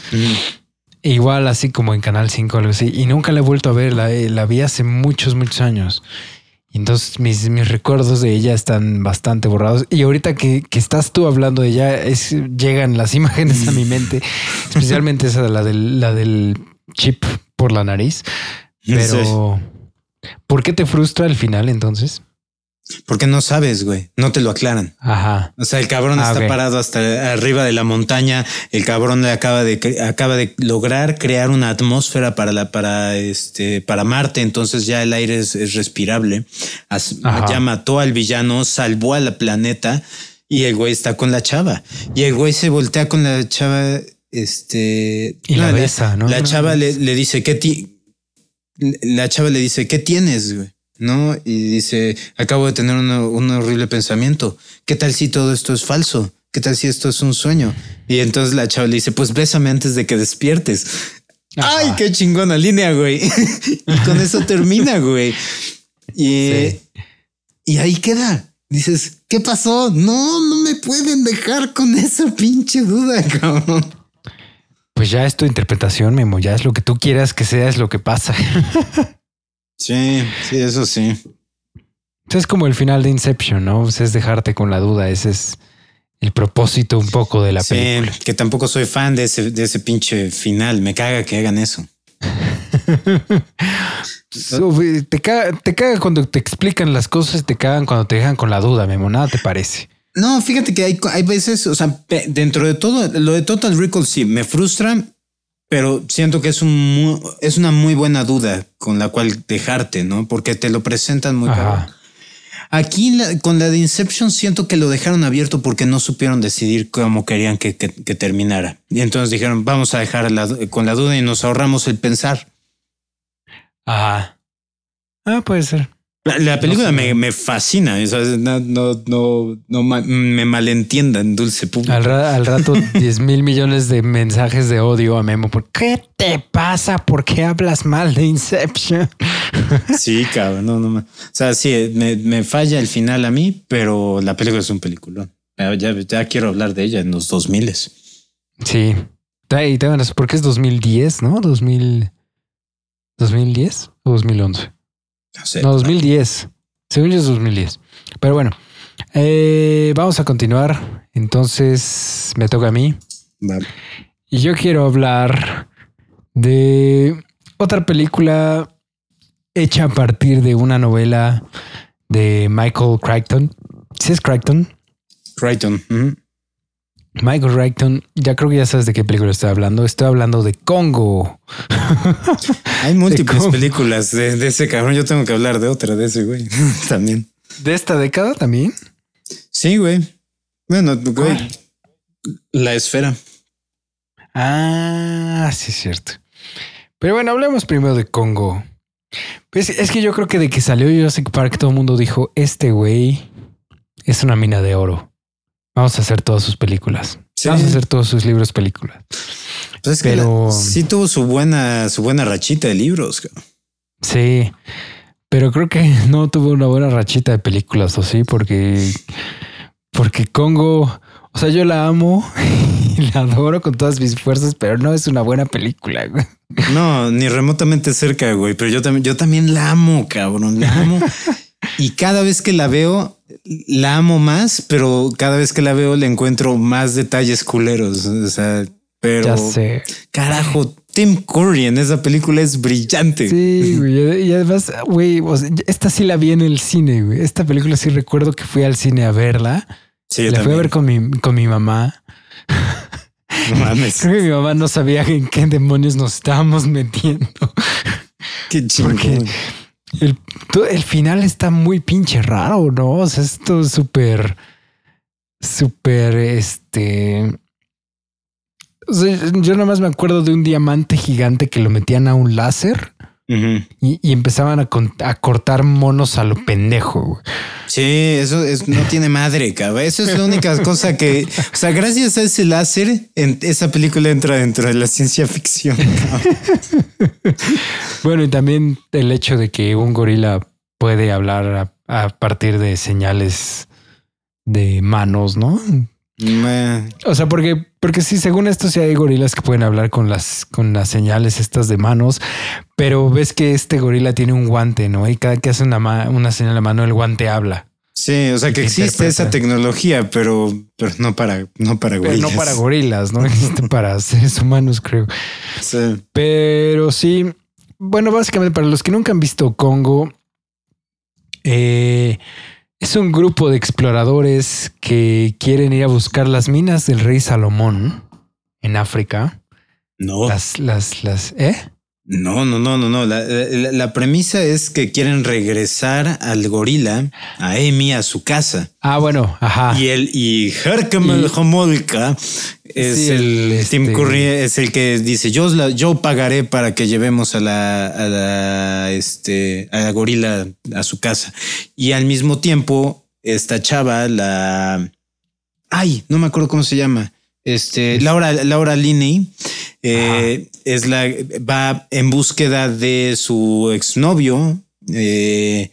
Igual así como en Canal 5 algo así. Y nunca la he vuelto a ver. La, la vi hace muchos, muchos años. Entonces mis, mis recuerdos de ella están bastante borrados. Y ahorita que, estás tú hablando de ella, es, llegan las imágenes a mi mente, especialmente esa de la del, la del chip por la nariz. Pero, ¿por qué te frustra el final entonces? Porque no sabes, güey. No te lo aclaran. Ajá. O sea, el cabrón ah, está parado hasta arriba de la montaña. El cabrón le acaba de acaba de lograr crear una atmósfera para la para este para Marte. Entonces ya el aire es, respirable. ya mató al villano, salvó al planeta y el güey está con la chava. Y el güey se voltea con la chava. Este y la besa, ¿no? La chava le, le dice qué ti la chava le dice qué tienes, güey. ¿No? Y dice, acabo de tener un horrible pensamiento. ¿Qué tal si todo esto es falso? ¿Qué tal si esto es un sueño? Y entonces la chava le dice, pues bésame antes de que despiertes. Ay, qué chingona línea, güey. y con eso termina, güey. Y, y ahí queda. Dices, ¿qué pasó? No, no me pueden dejar con esa pinche duda, cabrón. Pues ya es tu interpretación, Memo. Ya es lo que tú quieras que sea, es lo que pasa. Sí, sí, eso sí. Es como el final de Inception, ¿no? es dejarte con la duda. Ese es el propósito un poco de la sí, película. Que tampoco soy fan de ese, de ese pinche final. Me caga que hagan eso. te, caga, te caga cuando te explican las cosas, te cagan cuando te dejan con la duda, Memo. Nada te parece. No, fíjate que hay, hay veces, o sea, dentro de todo, lo de Total Recall sí me frustra pero siento que es un es una muy buena duda con la cual dejarte, ¿no? Porque te lo presentan muy claro. Aquí con la de Inception siento que lo dejaron abierto porque no supieron decidir cómo querían que, terminara. Y entonces dijeron, vamos a dejar con la duda y nos ahorramos el pensar. Ajá. Ah, puede ser. La, película me, fascina, no, no, no, no, me malentiendan, dulce público. Al, rato 10 mil millones de mensajes de odio a Memo. ¿Por qué te pasa? ¿Por qué hablas mal de Inception? Sí, cabrón, no, no. O sea, sí, me, falla el final a mí, pero la película es un peliculón. Ya, ya quiero hablar de ella en los 2000 Sí. Porque es 2010, ¿no? 2000, 2010 o 2011. No, 2010. Según yo es 2010. Pero bueno, eh, vamos a continuar. Entonces me toca a mí. Y yo quiero hablar de otra película hecha a partir de una novela de Michael Crichton. ¿Sí es Crichton? Crichton. Michael Crichton, ya creo que ya sabes de qué película estoy hablando. Estoy hablando de Congo. Hay múltiples películas de, ese cabrón. Yo tengo que hablar de otra de ese güey también. ¿De esta década también? Sí, güey. Bueno, güey. La esfera. Ah, sí, es cierto. Pero bueno, hablemos primero de Congo. Pues es que yo creo que de que salió Jurassic Park, todo el mundo dijo: Este güey es una mina de oro. Vamos a hacer todas sus películas. Vamos a hacer todos sus libros películas. Pues pero sí tuvo su buena, su buena rachita de libros. Sí, pero creo que no tuvo una buena rachita de películas, o sí, porque, porque Congo, o sea, yo la amo y la adoro con todas mis fuerzas, pero no es una buena película. No, ni remotamente cerca, güey. Pero yo también, yo también la amo, cabrón. La amo. y cada vez que la veo, la amo más, pero cada vez que la veo le encuentro más detalles culeros. O sea, pero ya sé. Carajo, Tim Curry en esa película es brillante. Sí, güey. Y además, güey, esta sí la vi en el cine, güey. Esta película sí recuerdo que fui al cine a verla. Sí, la fui a ver con mi, con mi mamá. No mames. Creo que mi mamá no sabía en qué demonios nos estábamos metiendo. Qué chingón. El, el final está muy pinche raro, ¿no? O sea, esto es súper, súper, este... yo nada más me acuerdo de un diamante gigante que lo metían a un láser y, empezaban a, cortar monos a lo pendejo. Sí, eso no tiene madre, cabrón. Eso es la única cosa que, o sea, gracias a ese láser, en, esa película entra dentro de la ciencia ficción. bueno, y también el hecho de que un gorila puede hablar a partir de señales de manos, ¿no? O sea, porque, porque sí, según esto, sí hay gorilas que pueden hablar con las, con las señales estas de manos, pero ves que este gorila tiene un guante, ¿no? Y cada que hace una, una señal de mano, el guante habla. Sí, o sea que existe esa tecnología, pero, pero no para, no para gorilas. no para gorilas, no existe para seres humanos, creo. Sí. Pero sí, bueno, básicamente para los que nunca han visto Congo, eh, es un grupo de exploradores que quieren ir a buscar las minas del rey Salomón en África. No. Las, las, las, ¿eh? No, no, no, no, no. La, premisa es que quieren regresar al gorila, a Amy, a su casa. Ah, bueno, ajá. Y el y Herkamel Homolka es el, Tim este, Curry es el que dice yo yo pagaré para que llevemos a la, a la este a la gorila a su casa y al mismo tiempo esta chava la ay no me acuerdo cómo se llama este Laura Laura Linney eh, es la va en búsqueda de su exnovio eh,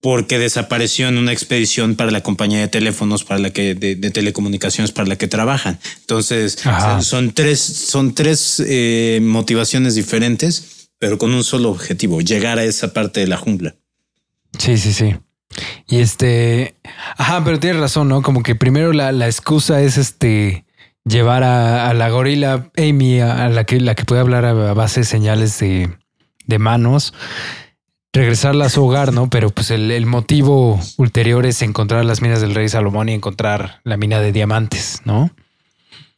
porque desapareció en una expedición para la compañía de teléfonos para la que de, telecomunicaciones para la que trabajan. Entonces son tres son tres eh, motivaciones diferentes, pero con un solo objetivo: llegar a esa parte de la jungla. Sí, sí, sí. Y este, ajá, pero tienes razón, ¿no? Como que primero la, la excusa es este llevar a, la gorila Amy, a, la que la que puede hablar a, base de señales de, de, manos, regresarla a su hogar, ¿no? Pero pues el, motivo ulterior es encontrar las minas del rey Salomón y encontrar la mina de diamantes, ¿no?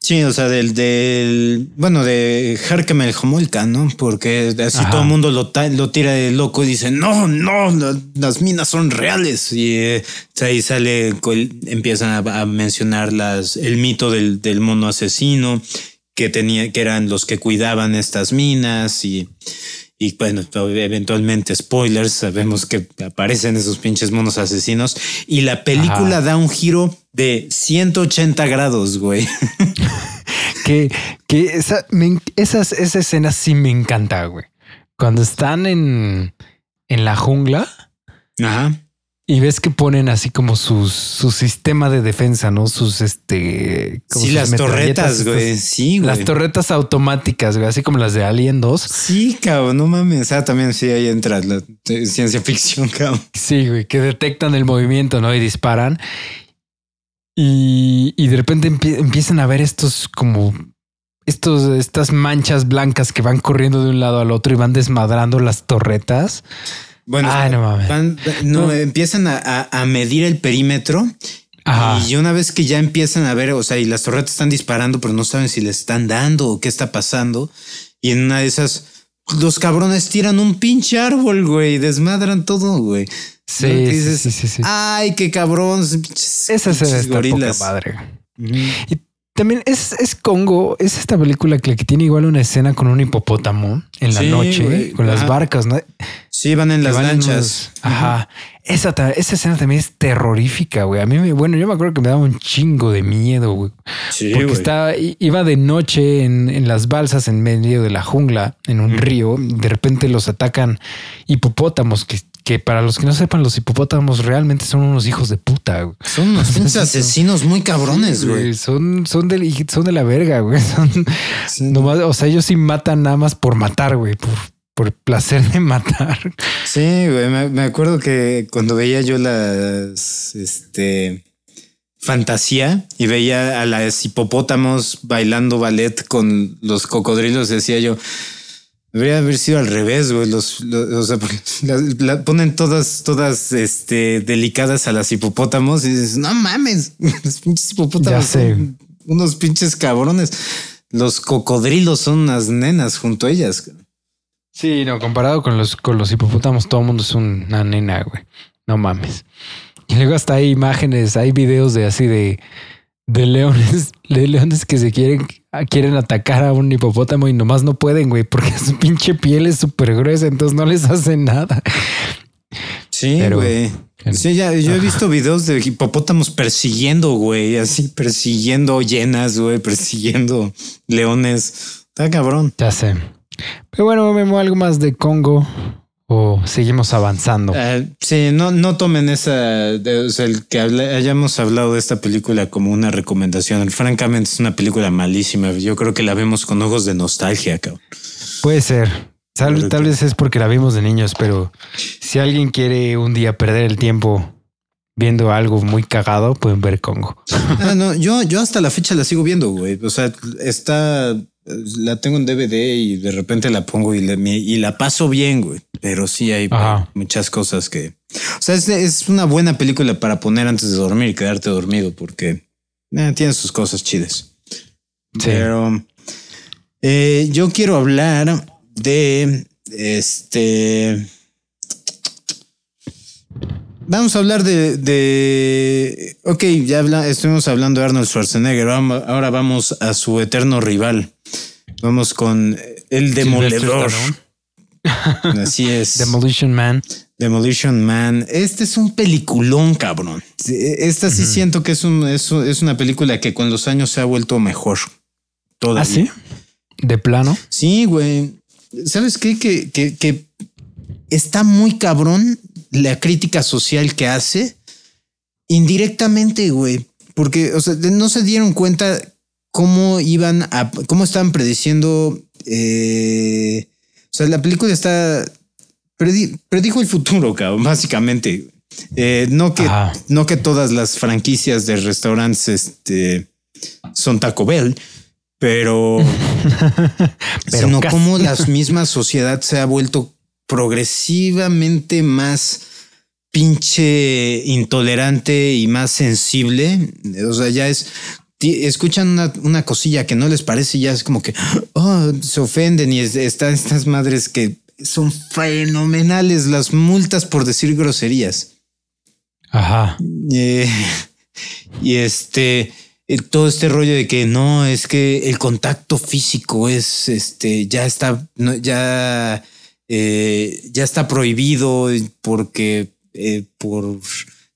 Sí, o sea, del, del bueno, de Herkemel Homolka, ¿no? Porque así Ajá. todo el mundo lo, lo tira de loco y dice, no, no, la- las minas son reales. Y eh, ahí sale, empiezan a, a mencionar las, el mito del, del mono asesino, que tenía, que eran los que cuidaban estas minas y, y bueno, eventualmente spoilers, sabemos que aparecen esos pinches monos asesinos y la película Ajá. da un giro de 180 grados, güey. Que, que esa, me esas, esa escena sí me encanta, güey. Cuando están en, en la jungla Ajá. Y ves que ponen así como sus, su sistema de defensa, ¿no? Sus este. como Sí, sus las torretas, güey. Sí, güey. Las torretas automáticas, güey, así como las de Alien 2. Sí, cabrón, no mames. O sea, también sí ahí entra la ciencia ficción, cabrón. Sí, güey, que detectan el movimiento, ¿no? Y disparan. Y, y de repente empie- empiezan a ver estos como estos, estas manchas blancas que van corriendo de un lado al otro y van desmadrando las torretas. Bueno, Ay, no mames. van- no, No. empiezan a, a- a medir el perímetro. Ajá. Y una vez que ya empiezan a ver, o sea, y las torretas están disparando, pero no saben si le están dando o qué está pasando. Y en una de esas, los cabrones tiran un pinche árbol, güey, desmadran todo, güey. Sí, sí, dices, sí, sí, sí. Ay, qué cabrón. Esa se poca gorilas. madre. Y también es, es Congo, es esta película que, que tiene igual una escena con un hipopótamo en la Sí, noche, güey. con las barcas, ¿no? Sí, van en las van en lanchas. unos- Ajá. Esa, esa escena también es terrorífica, güey. A mí, me, bueno, yo me acuerdo que me daba un chingo de miedo, güey. Sí, Porque güey. estaba, iba de noche en, en las balsas en medio de la jungla, en un río. De repente los atacan hipopótamos, que, que para los que no sepan, los hipopótamos realmente son unos hijos de puta. güey. Son unos asesinos muy cabrones, Sí, güey. Son, son, de, son de la verga, güey. Son, Sí. nomás, o sea, ellos sí matan nada más por matar, güey. Por, por placer de matar. Sí, güey. Me, me acuerdo que cuando veía yo las, este, fantasía y veía a las hipopótamos bailando ballet con los cocodrilos, decía yo, debería haber sido al revés, güey. Los, los- o sea, porque la- la- ponen todas, todas, este, delicadas a las hipopótamos y dices, no mames, los pinches hipopótamos Ya sé. son unos pinches cabrones. Los cocodrilos son unas nenas junto a ellas. Sí, no, comparado con los, con los hipopótamos, todo el mundo es una nena, güey. No mames. Y luego hasta hay imágenes, hay videos de así de, de leones, de leones que se quieren, quieren atacar a un hipopótamo y nomás no pueden, güey, porque su pinche piel es súper gruesa, entonces no les hace nada. Sí, güey. Sí, ya, yo he visto videos de hipopótamos persiguiendo, güey, así persiguiendo llenas, güey, persiguiendo leones. Está cabrón. Ya sé. Pero bueno, Memo, algo más de Congo o seguimos avanzando. Ah, sí, no, no tomen esa, o sea, el que habla- hayamos hablado de esta película como una recomendación. Francamente, es una película malísima. Yo creo que la vemos con ojos de nostalgia, cabrón. Puede ser. Tal vez es porque la vimos de niños, pero si alguien quiere un día perder el tiempo viendo algo muy cagado, pueden ver Congo. Ah, no, yo, yo hasta la fecha la sigo viendo, güey. O sea, está, la tengo en DVD y de repente la pongo y, la- me- y la paso bien, güey. Pero sí hay Ajá. muchas cosas que, o sea, es, es una buena película para poner antes de dormir y quedarte dormido porque eh, tiene sus cosas chidas. Sí. Pero eh, yo quiero hablar de este. Vamos a hablar de, de ok, ya habla, estuvimos hablando de Arnold Schwarzenegger. Ahora vamos a su eterno rival. Vamos con el demoledor. Así es. Demolition Man. Demolition Man. Este es un peliculón, cabrón. Esta sí siento que es, un, es, es una película que con los años se ha vuelto mejor. Todavía. ¿Ah, sí? De plano. Sí, güey. ¿Sabes qué? Que, que, que está muy cabrón la crítica social que hace indirectamente, güey. Porque, o sea, no se dieron cuenta cómo iban a, cómo estaban prediciendo. eh, o sea, la película está. predi- predijo el futuro, cabrón, básicamente. Eh, no que Ajá. no que todas las franquicias de restaurantes este, son Taco Bell, pero, Pero sino casi. como la misma sociedad se ha vuelto progresivamente más pinche intolerante y más sensible. O sea, ya es escuchan una, una, cosilla que no les parece y ya es como que oh, se ofenden y están estas madres que son fenomenales las multas por decir groserías. Ajá. Eh, y este, eh, todo este rollo de que no, es que el contacto físico es, este, ya está, ya, eh, ya está prohibido porque por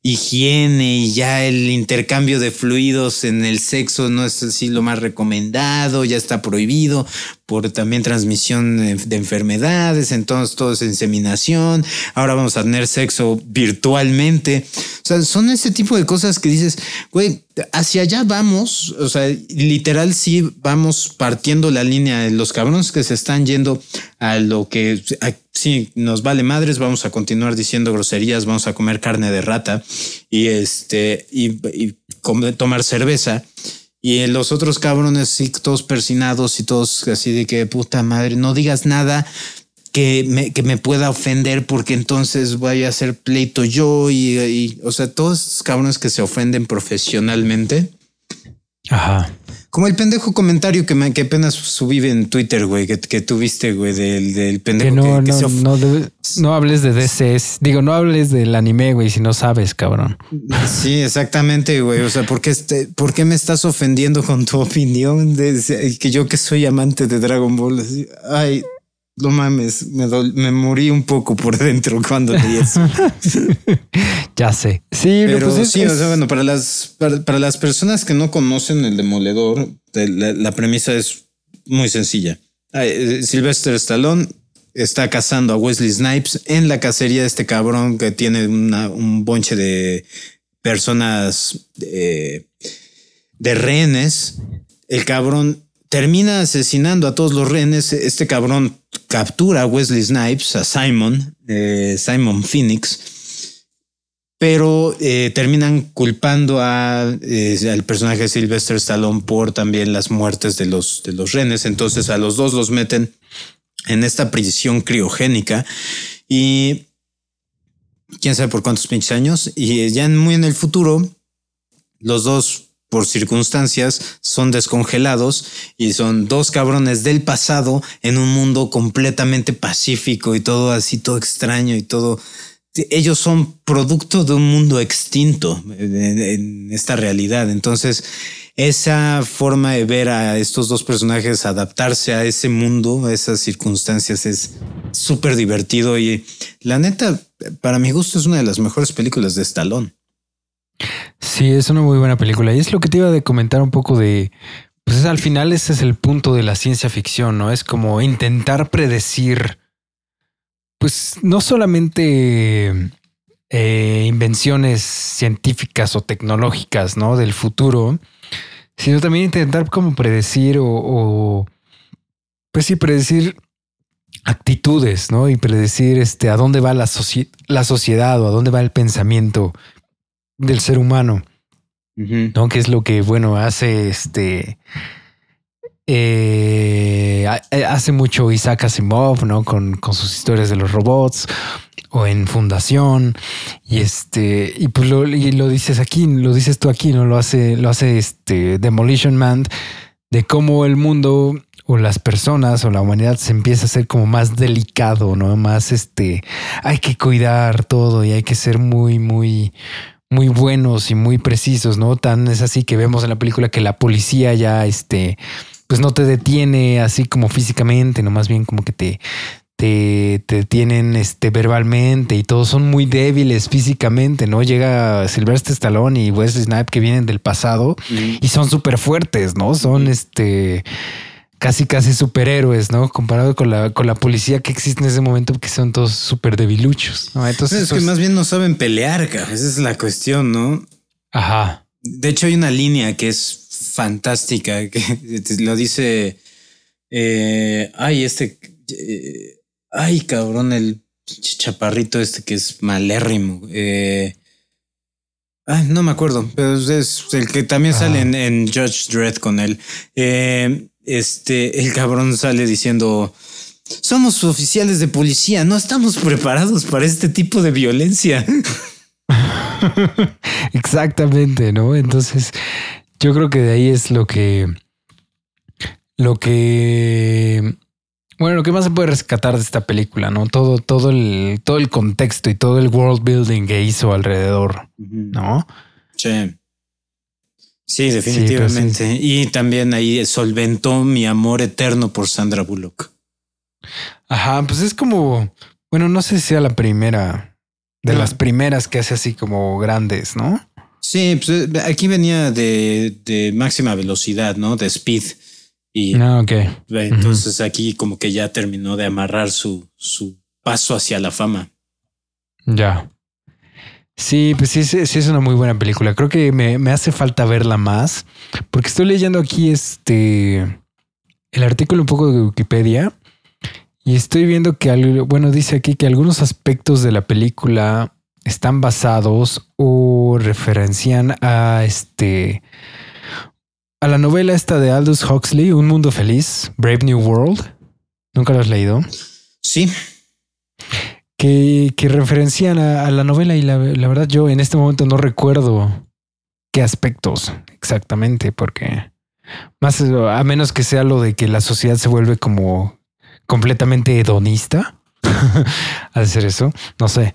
higiene y ya el intercambio de fluidos en el sexo no es así lo más recomendado, ya está prohibido por también transmisión de enfermedades, entonces todo es inseminación, ahora vamos a tener sexo virtualmente. O sea, son ese tipo de cosas que dices, güey, hacia allá vamos, o sea, literal sí vamos partiendo la línea de los cabrones que se están yendo a lo que sí nos vale madres, vamos a continuar diciendo groserías, vamos a comer carne de rata y este y, y tomar cerveza y los otros cabrones, sí, todos persinados y todos así de que puta madre, no digas nada que me, que me pueda ofender porque entonces voy a hacer pleito yo y, o sea, todos cabrones que se ofenden profesionalmente. Ajá. Como el pendejo comentario que, me, que apenas subí en Twitter, güey, que, que tuviste, güey, del, del pendejo que no, no, no, no, hables de DCs. Digo, no hables del anime, güey, si no sabes, cabrón. Sí, exactamente, güey. O sea, ¿por qué, este, ¿por qué me estás ofendiendo con tu opinión de que yo que soy amante de Dragon Ball? Ay, no mames, me, me morí un poco por dentro cuando leí eso. ya sé. Sí, pero pues sí, o sea, bueno, para las, para, las personas que no conocen el demoledor, la, premisa es muy sencilla. Eh, Sylvester Stallone está cazando a Wesley Snipes en la cacería de este cabrón que tiene un bonche de personas de, de rehenes. El cabrón termina asesinando a todos los rehenes. Este cabrón captura a Wesley Snipes, a Simon, eh, Simon Phoenix, pero eh, terminan culpando a, eh, al personaje Sylvester Stallone por también las muertes de los, de los rehenes. Entonces a los dos los meten en esta prisión criogénica y quién sabe por cuántos pinches años. Y ya muy en el futuro, los dos por circunstancias son descongelados y son dos cabrones del pasado en un mundo completamente pacífico y todo así, todo extraño y todo. Ellos son producto de un mundo extinto en, esta realidad. Entonces, esa forma de ver a estos dos personajes adaptarse a ese mundo, a esas circunstancias, es súper divertido y la neta, para mi gusto, es una de las mejores películas de Stallone. Sí, es una muy buena película. Y es lo que te iba a comentar un poco de. Pues al final ese es el punto de la ciencia ficción, ¿no? Es como intentar predecir, pues no solamente eh, invenciones científicas o tecnológicas, ¿no? Del futuro, sino también intentar como predecir o, pues sí, predecir actitudes, ¿no? Y predecir este, a dónde va la, la sociedad o a dónde va el pensamiento del ser humano. ¿no? Que es lo que, bueno, hace este. Eh, eh, hace mucho Isaac Asimov, ¿no? Con, con, sus historias de los robots o en Fundación. Y este, y pues lo, y lo dices aquí, lo dices tú aquí, ¿no? Lo hace, lo hace este Demolition Man de cómo el mundo o las personas o la humanidad se empieza a ser como más delicado, ¿no? Más este, hay que cuidar todo y hay que ser muy, muy, muy buenos y muy precisos, ¿no? Tan es así que vemos en la película que la policía ya, este, pues no te detiene así como físicamente, no más bien como que te, te, te detienen este, verbalmente y todos son muy débiles físicamente, ¿no? Llega Sylvester Stallone y Wesley Snipe que vienen del pasado y son súper fuertes, ¿no? Son este casi casi superhéroes, ¿no? Comparado con la, con la policía que existe en ese momento, que son todos súper debiluchos, ¿no? Entonces, es que pues más bien no saben pelear, esa es la cuestión, ¿no? Ajá. De hecho, hay una línea que es fantástica, que lo dice, eh, ay, este, eh, ay, cabrón, el chaparrito este que es malérrimo. Eh, Ay, no me acuerdo, pero es el que también sale en, en, Judge Dredd con él. Eh, este, el cabrón sale diciendo, somos oficiales de policía, no estamos preparados para este tipo de violencia. Exactamente, ¿no? Entonces, Yo creo que de ahí es lo que. Lo que. Bueno, lo que más se puede rescatar de esta película, ¿no? Todo, todo el, todo el contexto y todo el world building que hizo alrededor, ¿no? Sí. Sí, definitivamente. Y también ahí solventó mi amor eterno por Sandra Bullock. Ajá, pues es como, bueno, no sé si sea la primera, de las primeras que hace así como grandes, ¿no? Sí, pues eh, aquí venía de, de máxima velocidad, ¿no? De speed. Y ah, entonces aquí como que ya terminó de amarrar su, su paso hacia la fama. Ya. Sí, pues sí, sí, es una muy buena película. Creo que me, me, hace falta verla más, porque estoy leyendo aquí este el artículo un poco de Wikipedia y estoy viendo que, bueno, dice aquí que algunos aspectos de la película están basados o referencian a este a la novela esta de Aldous Huxley, Un Mundo Feliz, Brave New World. ¿Nunca lo has leído? Sí. Que, que referencian a, la novela y la, verdad yo en este momento no recuerdo qué aspectos exactamente, porque más a menos que sea lo de que la sociedad se vuelve como completamente hedonista al hacer eso, no sé.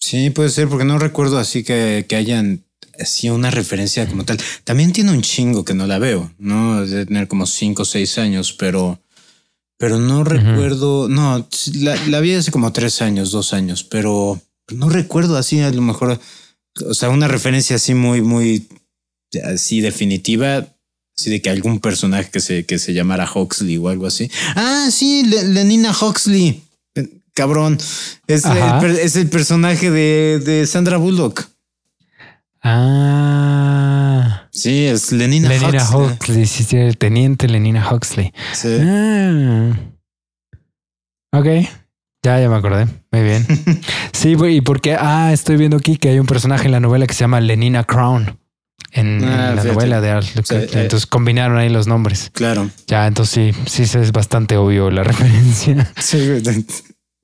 Sí, puede ser, porque no recuerdo así que, que hayan así una referencia como tal. También tiene un chingo que no la veo, ¿no? De tener como cinco o seis años, pero, pero no recuerdo, no, la, la, vi hace como tres años, dos años, pero no recuerdo así a lo mejor, o sea, una referencia así muy, muy, así definitiva. Así de que algún personaje que se, que se llamara Huxley o algo así. Ah, sí, Lenina Huxley. Cabrón. Es, el, es el personaje de, de Sandra Bullock. Ah. Sí, es Lenina, Lenina Huxley. sí, sí, el teniente Lenina Huxley. Sí. Ah. Ok. Ya, ya me acordé. Muy bien. sí, y porque, ah, estoy viendo aquí que hay un personaje en la novela que se llama Lenina Crown. En, ah, la novela de Art. Eh, entonces combinaron ahí los nombres. Claro. Ya, entonces sí, sí es bastante obvio la referencia. Sí,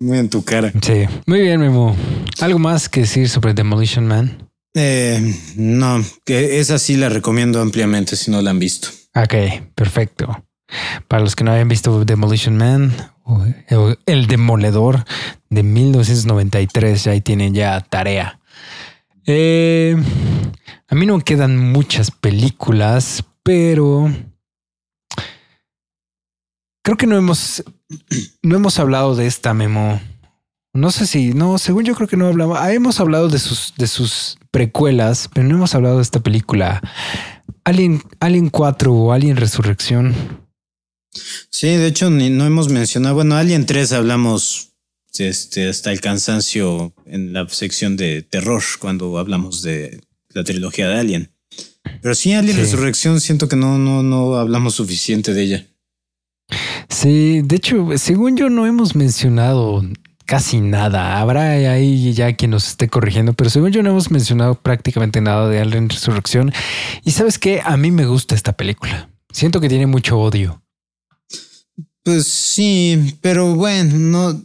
muy en tu cara. Sí. Muy bien, Memo. ¿Algo más que decir sobre Demolition Man? Eh, no, que esa sí la recomiendo ampliamente si no la han visto. Ok, perfecto. Para los que no hayan visto Demolition Man, El Demoledor de 1993, ahí tienen ya tarea. Eh, a mí no quedan muchas películas, pero creo que no hemos, no hemos hablado de esta memo. No sé si, no, según yo creo que no hablamos. Ah, hemos hablado de sus, de sus precuelas, pero no hemos hablado de esta película. Alien, Alien 4 o Alien Resurrección. Sí, de hecho, no hemos mencionado. Bueno, Alien 3 hablamos este, hasta el cansancio en la sección de terror cuando hablamos de la trilogía de Alien. Pero sí, Alien Resurrección, siento que no, no, no hablamos suficiente de ella. Sí, de hecho, según yo no hemos mencionado casi nada. Habrá ahí ya quien nos esté corrigiendo, pero según yo no hemos mencionado prácticamente nada de Alien Resurrección. Y sabes que a mí me gusta esta película. Siento que tiene mucho odio. Pues sí, pero bueno, no,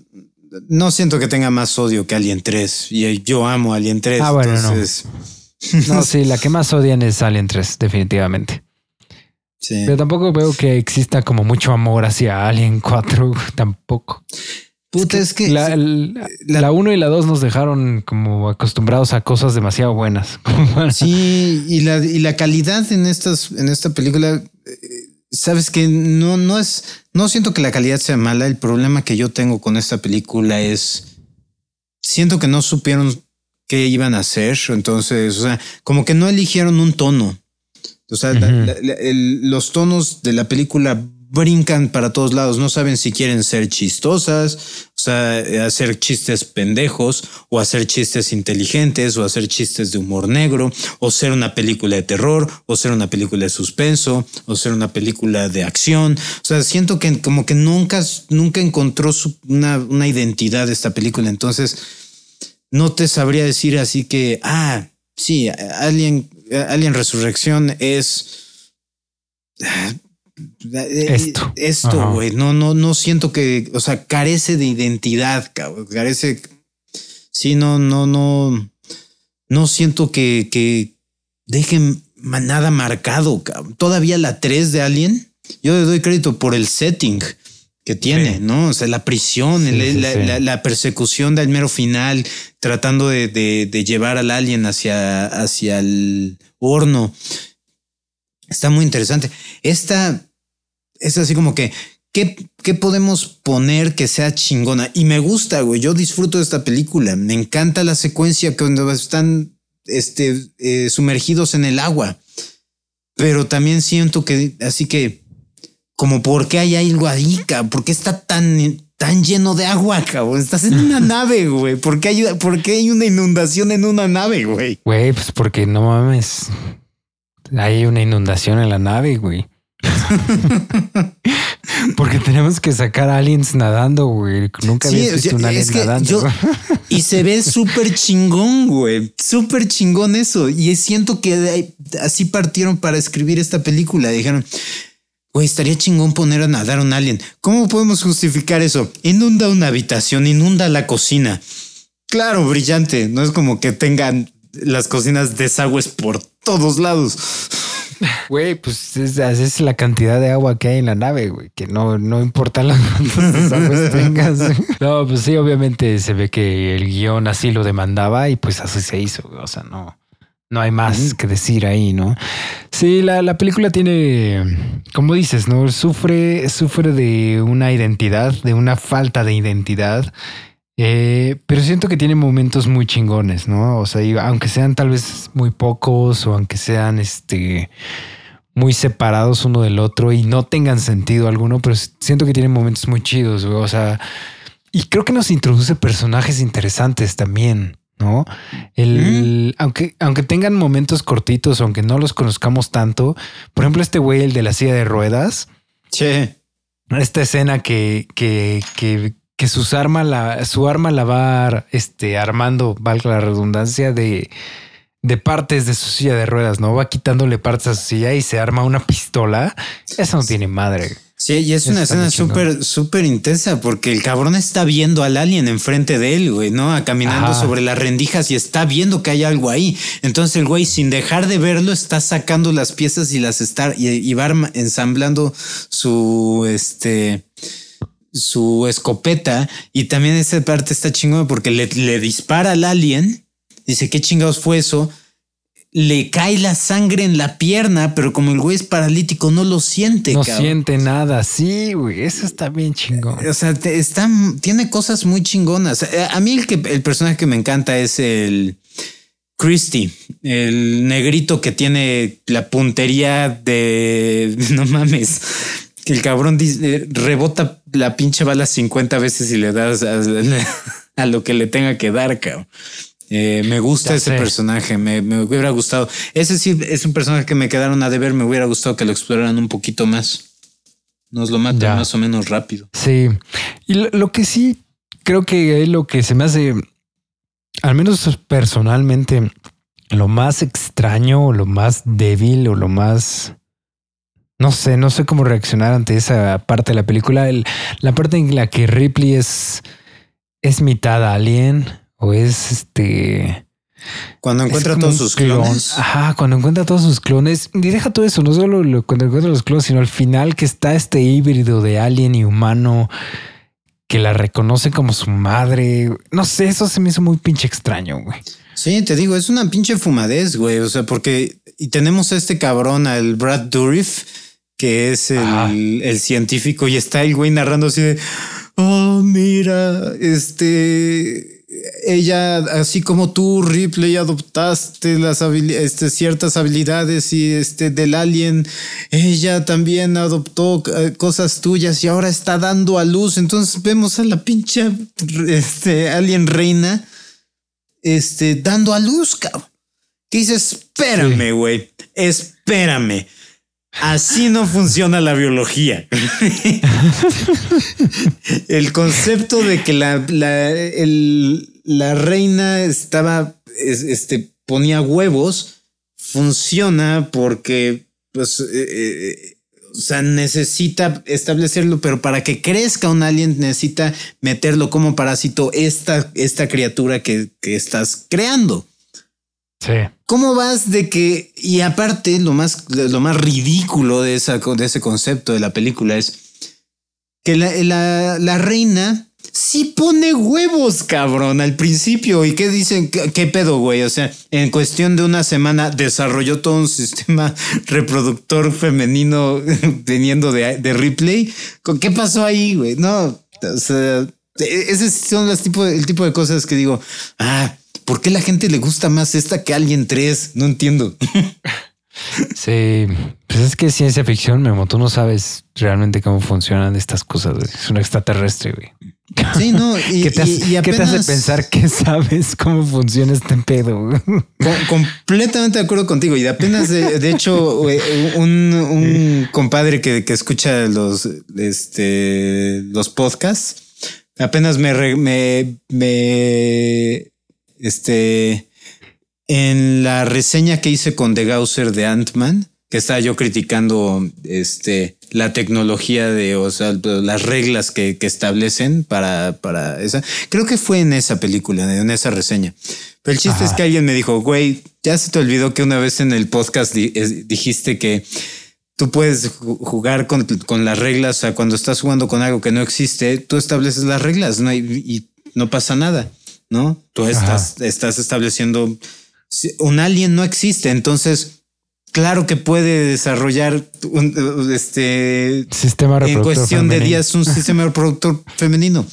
no siento que tenga más odio que Alien 3. Y yo amo Alien 3. Ah, bueno, no. no, sí, la que más odian es Alien 3, definitivamente. Sí. Pero tampoco veo que exista como mucho amor hacia Alien 4, tampoco. Puta, es que, la, la, 1 y la 2 nos dejaron como acostumbrados a cosas demasiado buenas. sí, y la, y la calidad en estas, en esta película, eh, sabes que no, no es, no siento que la calidad sea mala. El problema que yo tengo con esta película es, siento que no supieron qué iban a hacer. Entonces, o sea, como que no eligieron un tono. O sea, los tonos de la película brincan para todos lados, no saben si quieren ser chistosas, o sea, hacer chistes pendejos, o hacer chistes inteligentes, o hacer chistes de humor negro, o ser una película de terror, o ser una película de suspenso, o ser una película de acción. O sea, siento que como que nunca, nunca encontró una, una identidad esta película, entonces no te sabría decir así que, ah, sí, Alien, Alien Resurrección es eh, esto. Esto, güey. No, no, no siento que, o sea, carece de identidad, cabrón. Carece. Sí, no, no, no. No siento que, que dejen nada marcado. Todavía la 3 de Alien, yo le doy crédito por el setting que tiene, ¿no? O sea, la prisión, la, persecución del mero final, tratando de, llevar al alien hacia, hacia el horno. Está muy interesante. Esta es así como que, ¿qué, ¿qué, podemos poner que sea chingona? Y me gusta, güey. Yo disfruto de esta película. Me encanta la secuencia cuando están este, eh, sumergidos en el agua. Pero también siento que, así que como por qué hay algo ahí, cabrón, por qué está tan, tan lleno de agua, cabrón. Estás en una nave, güey. ¿Por qué, hay, ¿Por qué hay una inundación en una nave, güey? Güey, pues porque no mames. Hay una inundación en la nave, güey. Porque tenemos que sacar aliens nadando, güey. Nunca había visto un alien nadando. y se ve súper chingón, güey. Súper chingón eso. Y siento que así partieron para escribir esta película. Dijeron, Güey, estaría chingón poner a nadar un alien. ¿Cómo podemos justificar eso? Inunda una habitación, inunda la cocina. Claro, brillante. No es como que tengan las cocinas desagües por todos lados. Güey, pues es, es, la cantidad de agua que hay en la nave, güey, que no, no importa las desagües tengas. No, pues sí, obviamente se ve que el guion así lo demandaba y pues así se hizo. O sea, no. No hay más que decir ahí, ¿no? Sí, la, película tiene, como dices, ¿no? Sufre, sufre de una identidad, de una falta de identidad. Eh, pero siento que tiene momentos muy chingones, ¿no? O sea, aunque sean tal vez muy pocos o aunque sean este muy separados uno del otro y no tengan sentido alguno, pero siento que tiene momentos muy chidos, O sea, y creo que nos introduce personajes interesantes también. ¿no? El, aunque, aunque tengan momentos cortitos, aunque no los conozcamos tanto, por ejemplo, este güey, el de la silla de ruedas. Sí. Esta escena que, que, que, que sus arma la, su arma la va este, armando, valga la redundancia, de, de partes de su silla de ruedas, ¿no? Va quitándole partes a su silla y se arma una pistola. Eso no tiene madre. Sí, y es una escena súper, súper intensa porque el cabrón está viendo al alien enfrente de él, güey, ¿no? Caminando sobre las rendijas y está viendo que hay algo ahí. Entonces el güey, sin dejar de verlo, está sacando las piezas y las está y, va ensamblando su este su escopeta. Y también esa parte está chingona porque le, le dispara al alien. Dice, ¿qué chingados fue eso? le cae la sangre en la pierna, pero como el güey es paralítico, no lo siente. No siente nada. Sí, güey, eso está bien chingón. O sea, está, tiene cosas muy chingonas. Eh, a mí el, que, el personaje que me encanta es el Christy, el negrito que tiene la puntería de... No mames. Que el cabrón rebota la pinche bala 50 veces y le das a, a lo que le tenga que dar, cabrón. Eh, me gusta ese personaje, me, hubiera gustado. Ese sí es un personaje que me quedaron a deber, me hubiera gustado que lo exploraran un poquito más. Nos lo matan más o menos rápido. Sí. Y lo, que sí creo que es lo que se me hace, al menos personalmente, lo más extraño o lo más débil o lo más... No sé, no sé cómo reaccionar ante esa parte de la película. la parte en la que Ripley es, es mitad alien o es este. Cuando encuentra todos sus clones. Ajá, cuando encuentra todos sus clones. Y deja todo eso, no solo cuando encuentra los clones, sino al final que está este híbrido de alien y humano que la reconoce como su madre. No sé, eso se me hizo muy pinche extraño, güey. Sí, te digo, es una pinche fumadez, güey. O sea, porque y tenemos a este cabrón, al Brad Dourif, que es el, el científico, y está el güey narrando así de oh, mira, este ella, así como tú, Ripley, adoptaste las este, ciertas habilidades y este del alien, ella también adoptó eh, cosas tuyas y ahora está dando a luz. Entonces vemos a la pinche este, alien reina, este, dando a luz, cabrón. Dice, espérame, güey, espérame. Así no funciona la biología. el concepto de que la, la, reina estaba, este, ponía huevos, funciona porque, pues, eh, eh, o sea, necesita establecerlo, pero para que crezca un alien necesita meterlo como parásito esta, esta criatura que, que estás creando. Sí. ¿Cómo vas de que, y aparte, lo más, lo más ridículo de, esa, de ese concepto de la película es que la, la, la reina sí pone huevos, cabrón, al principio. ¿Y qué dicen? ¿Qué, pedo, güey? O sea, en cuestión de una semana desarrolló todo un sistema reproductor femenino viniendo de, de Ripley. ¿Qué pasó ahí, güey? No, o sea, e, ese son los tipos, el tipo de cosas que digo, ah, ¿por qué la gente le gusta más esta que alguien tres? No entiendo. Sí, pues es que ciencia ficción, Memo, tú no sabes realmente cómo funcionan estas cosas. Es un extraterrestre, güey. Sí, no, y, ¿Qué, te hace, pensar que sabes cómo funciona este pedo? completamente de acuerdo contigo. Y apenas, de, hecho, un, compadre que, que, escucha los, este, los podcasts, apenas me, me, me, este, en la reseña que hice con The Gausser de Ant-Man, que estaba yo criticando este, la tecnología de, o sea, las reglas que, establecen para, para esa. Creo que fue en esa película, en esa reseña. Pero el chiste es que alguien me dijo, güey, ya se te olvidó que una vez en el podcast dijiste que tú puedes jugar con, las reglas. O sea, cuando estás jugando con algo que no existe, tú estableces las reglas ¿no? y, no pasa nada, ¿no? Tú estás, estás estableciendo un alien no existe, entonces claro que puede desarrollar un este sistema en cuestión de días un sistema reproductor femenino.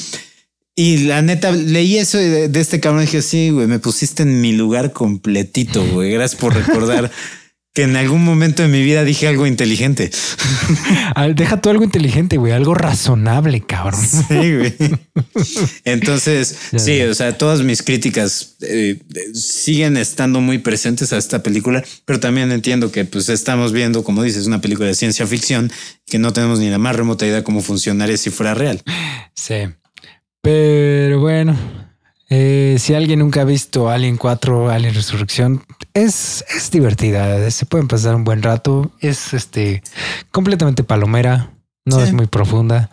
Y la neta, leí eso de, este cabrón y dije, sí, güey, me pusiste en mi lugar completito, güey. Gracias por recordar que en algún momento de mi vida dije algo inteligente. Deja tú algo inteligente, güey, algo razonable, cabrón. Sí, güey. Entonces, sí, o sea, todas mis críticas eh, siguen estando muy presentes a esta película, pero también entiendo que pues estamos viendo, como dices, una película de ciencia ficción que no tenemos ni la más remota idea cómo funcionaría si fuera real. Sí. Pero bueno, eh, si alguien nunca ha visto Alien 4, Alien Resurrección, es, es divertida. Se pueden pasar un buen rato. Es este completamente palomera. No es muy profunda,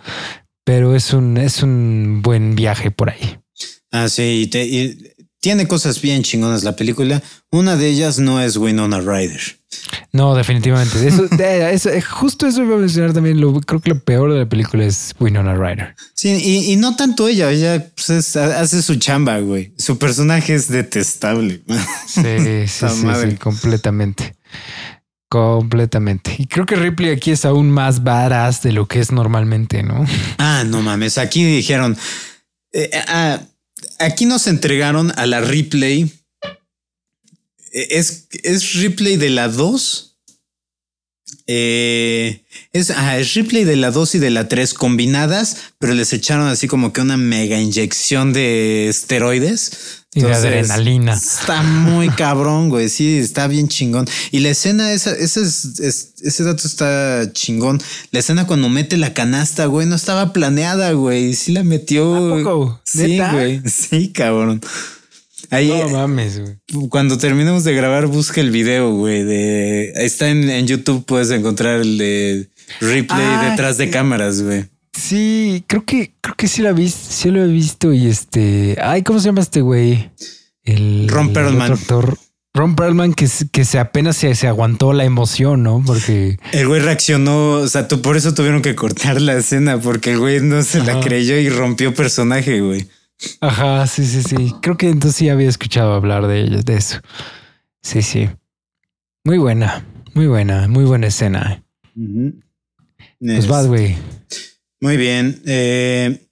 pero es un, es un buen viaje por ahí. Ah, sí, y tiene cosas bien chingonas la película. Una de ellas no es Winona Ryder. No, definitivamente. Eso, eh, justo eso iba a mencionar también. Lo, creo que lo peor de la película es Winona Ryder. Sí, y, no tanto ella. Ella pues, hace su chamba, güey. Su personaje es detestable. Sí, sí, sí, completamente. Completamente. Y creo que Ripley aquí es aún más varas de lo que es normalmente, ¿no? Ah, no mames. Aquí dijeron. Eh, ah, aquí nos entregaron a la Ripley es, es replay de la 2. Eh, es, es replay de la 2 y de la 3 combinadas, pero les echaron así como que una mega inyección de esteroides. Y de adrenalina. Está muy cabrón, güey. Sí, está bien chingón. Y la escena, esa, ese, ese dato está chingón. La escena cuando mete la canasta, güey, no estaba planeada, güey. Sí la metió. Sí, güey. Sí, cabrón. Ahí, no mames, güey. Cuando terminemos de grabar, busca el video, güey. De, está en, YouTube, puedes encontrar el de replay ah, detrás de cámaras, güey. Sí, creo que, creo que sí lo he visto, sí lo he visto. Y este, ay, ¿cómo se llama este güey? El Ron Perlman. Ron Perlman que, que se apenas se, se, aguantó la emoción, ¿no? Porque el güey reaccionó, o sea, tú, por eso tuvieron que cortar la escena, porque el güey no se la creyó y rompió personaje, güey. Ajá, sí, sí, sí. Creo que entonces sí había escuchado hablar de ellos, de eso. Sí, sí. Muy buena, muy buena, muy buena escena. Pues bad güey. Muy bien. Eh,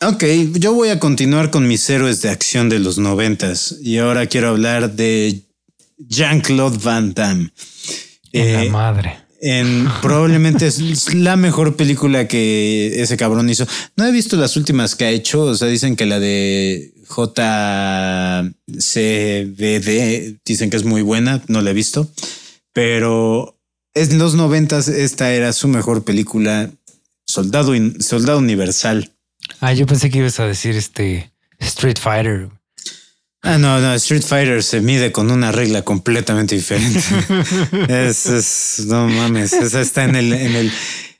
ok, yo voy a continuar con mis héroes de acción de los noventas y ahora quiero hablar de Jean-Claude Van Damme. la eh, madre en probablemente es la mejor película que ese cabrón hizo. No he visto las últimas que ha hecho. O sea, dicen que la de JCBD dicen que es muy buena. No la he visto, pero en los noventas esta era su mejor película. Soldado, Soldado Universal. Ah, yo pensé que ibas a decir este Street Fighter. Ah, no, no, Street Fighter se mide con una regla completamente diferente. es, es, no mames, esa está en el, en el,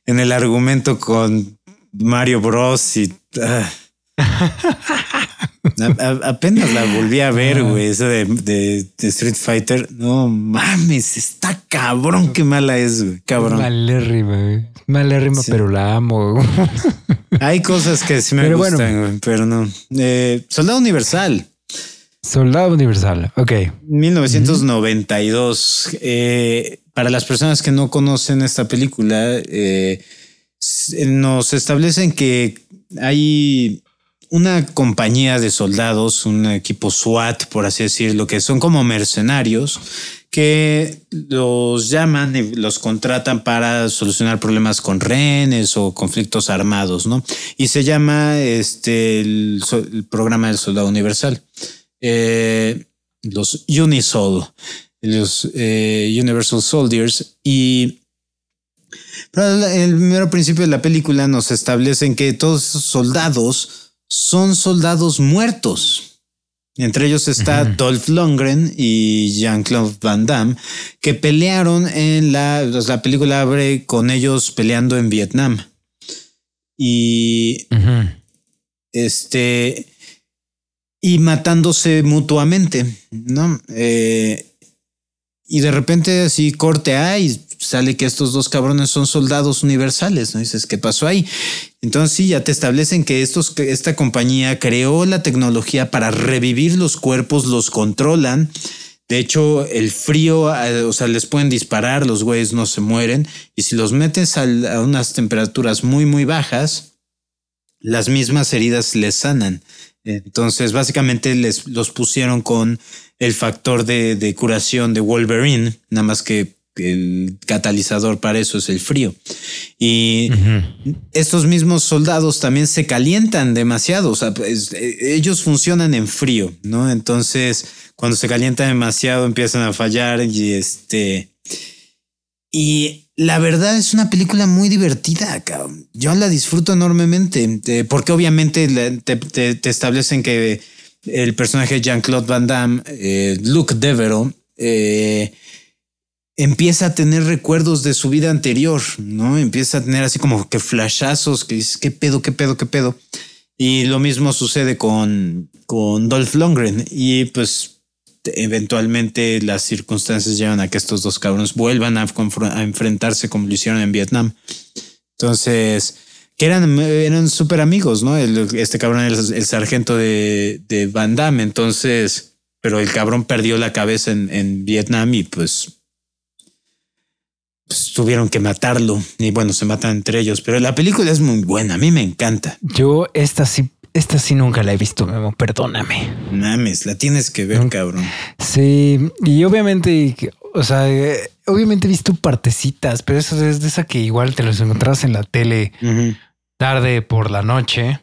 en el argumento con Mario Bros. y. Ah. apenas la volví a ver, güey, esa de, Street Fighter. No mames, está cabrón, qué mala es, güey. Cabrón. Malérrima, güey. Malérrima, pero la amo. Hay cosas que sí me gustan, güey, pero no. Eh, Soldado Universal. Soldado Universal, ok. 1992. Eh, para las personas que no conocen esta película, eh, nos establecen que hay una compañía de soldados, un equipo SWAT, por así decirlo, que son como mercenarios que los llaman y los contratan para solucionar problemas con rehenes o conflictos armados, ¿no? Y se llama este el, programa del Soldado Universal, eh, los Unisol, los eh, Universal Soldiers y pero el primero principio de la película nos establecen que todos esos soldados son soldados muertos. Entre ellos está Dolph Lundgren y Jean-Claude Van Damme, que pelearon en la, la película abre con ellos peleando en Vietnam. Y este y matándose mutuamente, ¿no? Eh, y de repente así corte A y sale que estos dos cabrones son soldados universales, ¿no? dices, ¿qué pasó ahí? Entonces sí, ya te establecen que estos, esta compañía creó la tecnología para revivir los cuerpos, los controlan. De hecho, el frío, eh, o sea, les pueden disparar, los güeyes no se mueren. Y si los metes a, unas temperaturas muy, muy bajas, las mismas heridas les sanan. Entonces, básicamente les los pusieron con el factor de, curación de Wolverine, nada más que el catalizador para eso es el frío. Y estos mismos soldados también se calientan demasiado, o sea, pues, eh, ellos funcionan en frío, ¿no? Entonces, cuando se calientan demasiado empiezan a fallar y este... Y la verdad es una película muy divertida, cabrón. Yo la disfruto enormemente, eh, porque obviamente te establecen que el personaje de Jean-Claude Van Damme, eh, Luke Devereaux, eh, empieza a tener recuerdos de su vida anterior, ¿no? Empieza a tener así como que flashazos, que dices, ¿qué pedo, qué pedo, qué pedo? Y lo mismo sucede con, con Dolph Lundgren y pues eventualmente las circunstancias llevan a que estos dos cabrones vuelvan a, enfrentarse como lo hicieron en Vietnam. Entonces, que eran, eran súper amigos, ¿no? este cabrón era el, sargento de, de, Van Damme, entonces, pero el cabrón perdió la cabeza en, en Vietnam y pues, pues, tuvieron que matarlo y bueno, se matan entre ellos, pero la película es muy buena, a mí me encanta. Yo esta sí esta sí nunca la he visto, Memo. Perdóname. Mames, la tienes que ver, cabrón. Sí, y obviamente, o sea, eh, obviamente he visto partecitas, pero eso es de esa que igual te los encontrabas en la tele tarde por la noche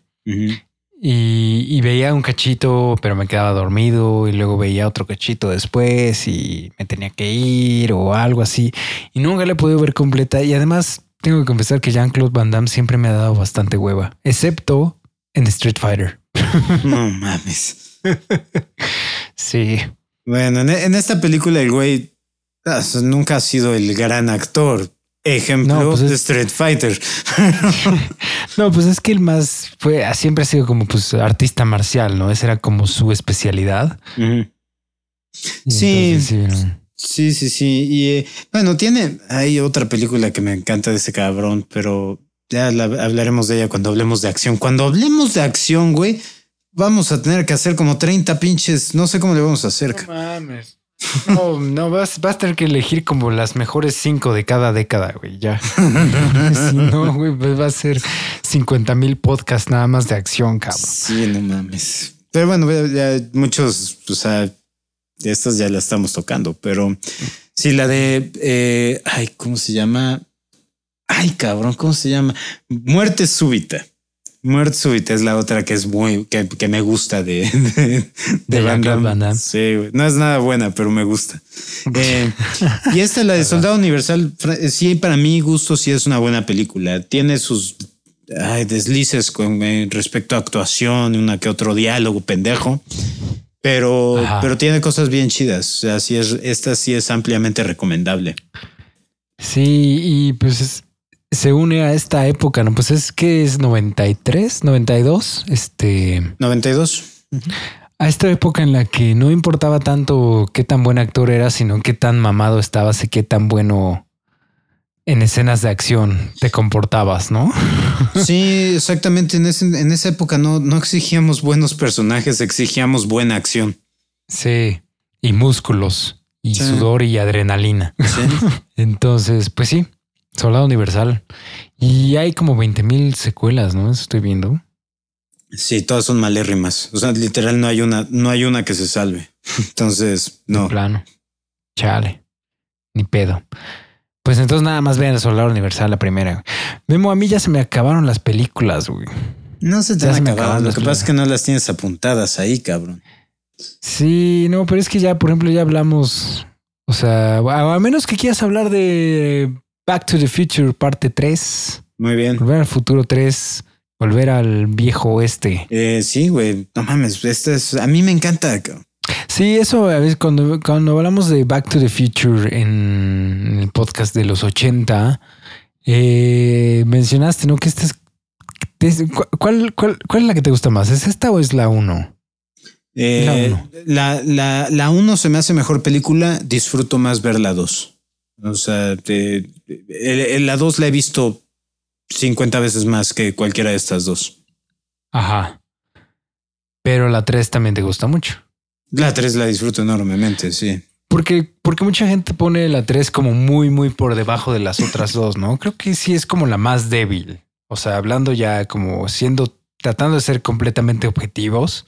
y, veía un cachito, pero me quedaba dormido y luego veía otro cachito después y me tenía que ir o algo así. Y nunca le he podido ver completa. Y además tengo que confesar que Jean-Claude Van Damme siempre me ha dado bastante hueva, excepto en Street Fighter. No mames. sí. Bueno, en, esta película el güey ah, nunca ha sido el gran actor, Ejemplo pues de Street Fighter. no, pues es que el más fue, siempre ha sido como pues artista marcial, ¿no? Esa era como su especialidad. Sí, sí, sí, sí, Y eh, bueno, tiene, hay otra película que me encanta de ese cabrón, pero ya hablaremos de ella cuando hablemos de acción. Cuando hablemos de acción, güey, vamos a tener que hacer como 30 pinches, no sé cómo le vamos a hacer. No mames. No, no, vas, vas a tener que elegir como las mejores cinco de cada década, güey, ya. si no, güey, pues va a ser 50 mil podcasts nada más de acción, cabrón. Sí, no mames. Pero bueno, ya muchos, o sea, de estas ya la estamos tocando, pero sí, la de, eh, ay, ¿cómo se llama? Ay, cabrón, ¿cómo se llama? Muerte súbita. Muerte súbita es la otra que es muy, que, que me gusta de, de, de, Sí, no es nada buena, pero me gusta. Eh, y esta, la de Soldado Universal, sí, para mí gusto, sí es una buena película. Tiene sus deslices con eh, respecto a actuación, una que otro diálogo pendejo, pero, pero tiene cosas bien chidas. O sea, sí es, esta sí es ampliamente recomendable. Sí, y pues es, se une a esta época, ¿no? Pues es que es 93, 92, este... 92. A esta época en la que no importaba tanto qué tan buen actor era, sino qué tan mamado estabas y qué tan bueno en escenas de acción te comportabas, ¿no? Sí, exactamente. En, en esa época no, no exigíamos buenos personajes, exigíamos buena acción. Sí, y músculos, y sudor y adrenalina. Entonces, pues sí, Soldado Universal. Y hay como 20 mil secuelas, ¿no? Eso estoy viendo. Sí, todas son malérrimas. O sea, literal no hay una, no hay una que se salve. Entonces, no. En plano. Chale. Ni pedo. Pues entonces nada más vean el Soldado Universal la primera. Memo, a mí ya se me acabaron las películas, güey. No se te han acabado. Lo que pasa es que no las tienes apuntadas ahí, cabrón. Sí, no, pero es que ya, por ejemplo, ya hablamos. O sea, a menos que quieras hablar de Back to the Future parte 3. Muy bien. Volver al futuro 3. Volver al viejo oeste. Eh, sí, güey. No mames. Este es, a mí me encanta. Sí, eso a veces cuando, cuando hablamos de Back to the Future en el podcast de los 80, eh, mencionaste, ¿no? Que esta es. ¿cuál, cuál, cuál, es la que te gusta más? ¿Es esta o es la 1? Eh, la 1 la, la, se me hace mejor película, disfruto más ver la 2. O sea, te, la 2 la he visto 50 veces más que cualquiera de estas dos. Ajá. Pero la 3 también te gusta mucho. La 3 la disfruto enormemente, sí. Porque, porque mucha gente pone la 3 como muy, muy por debajo de las otras dos, ¿no? Creo que sí es como la más débil. O sea, hablando ya como siendo, tratando de ser completamente objetivos.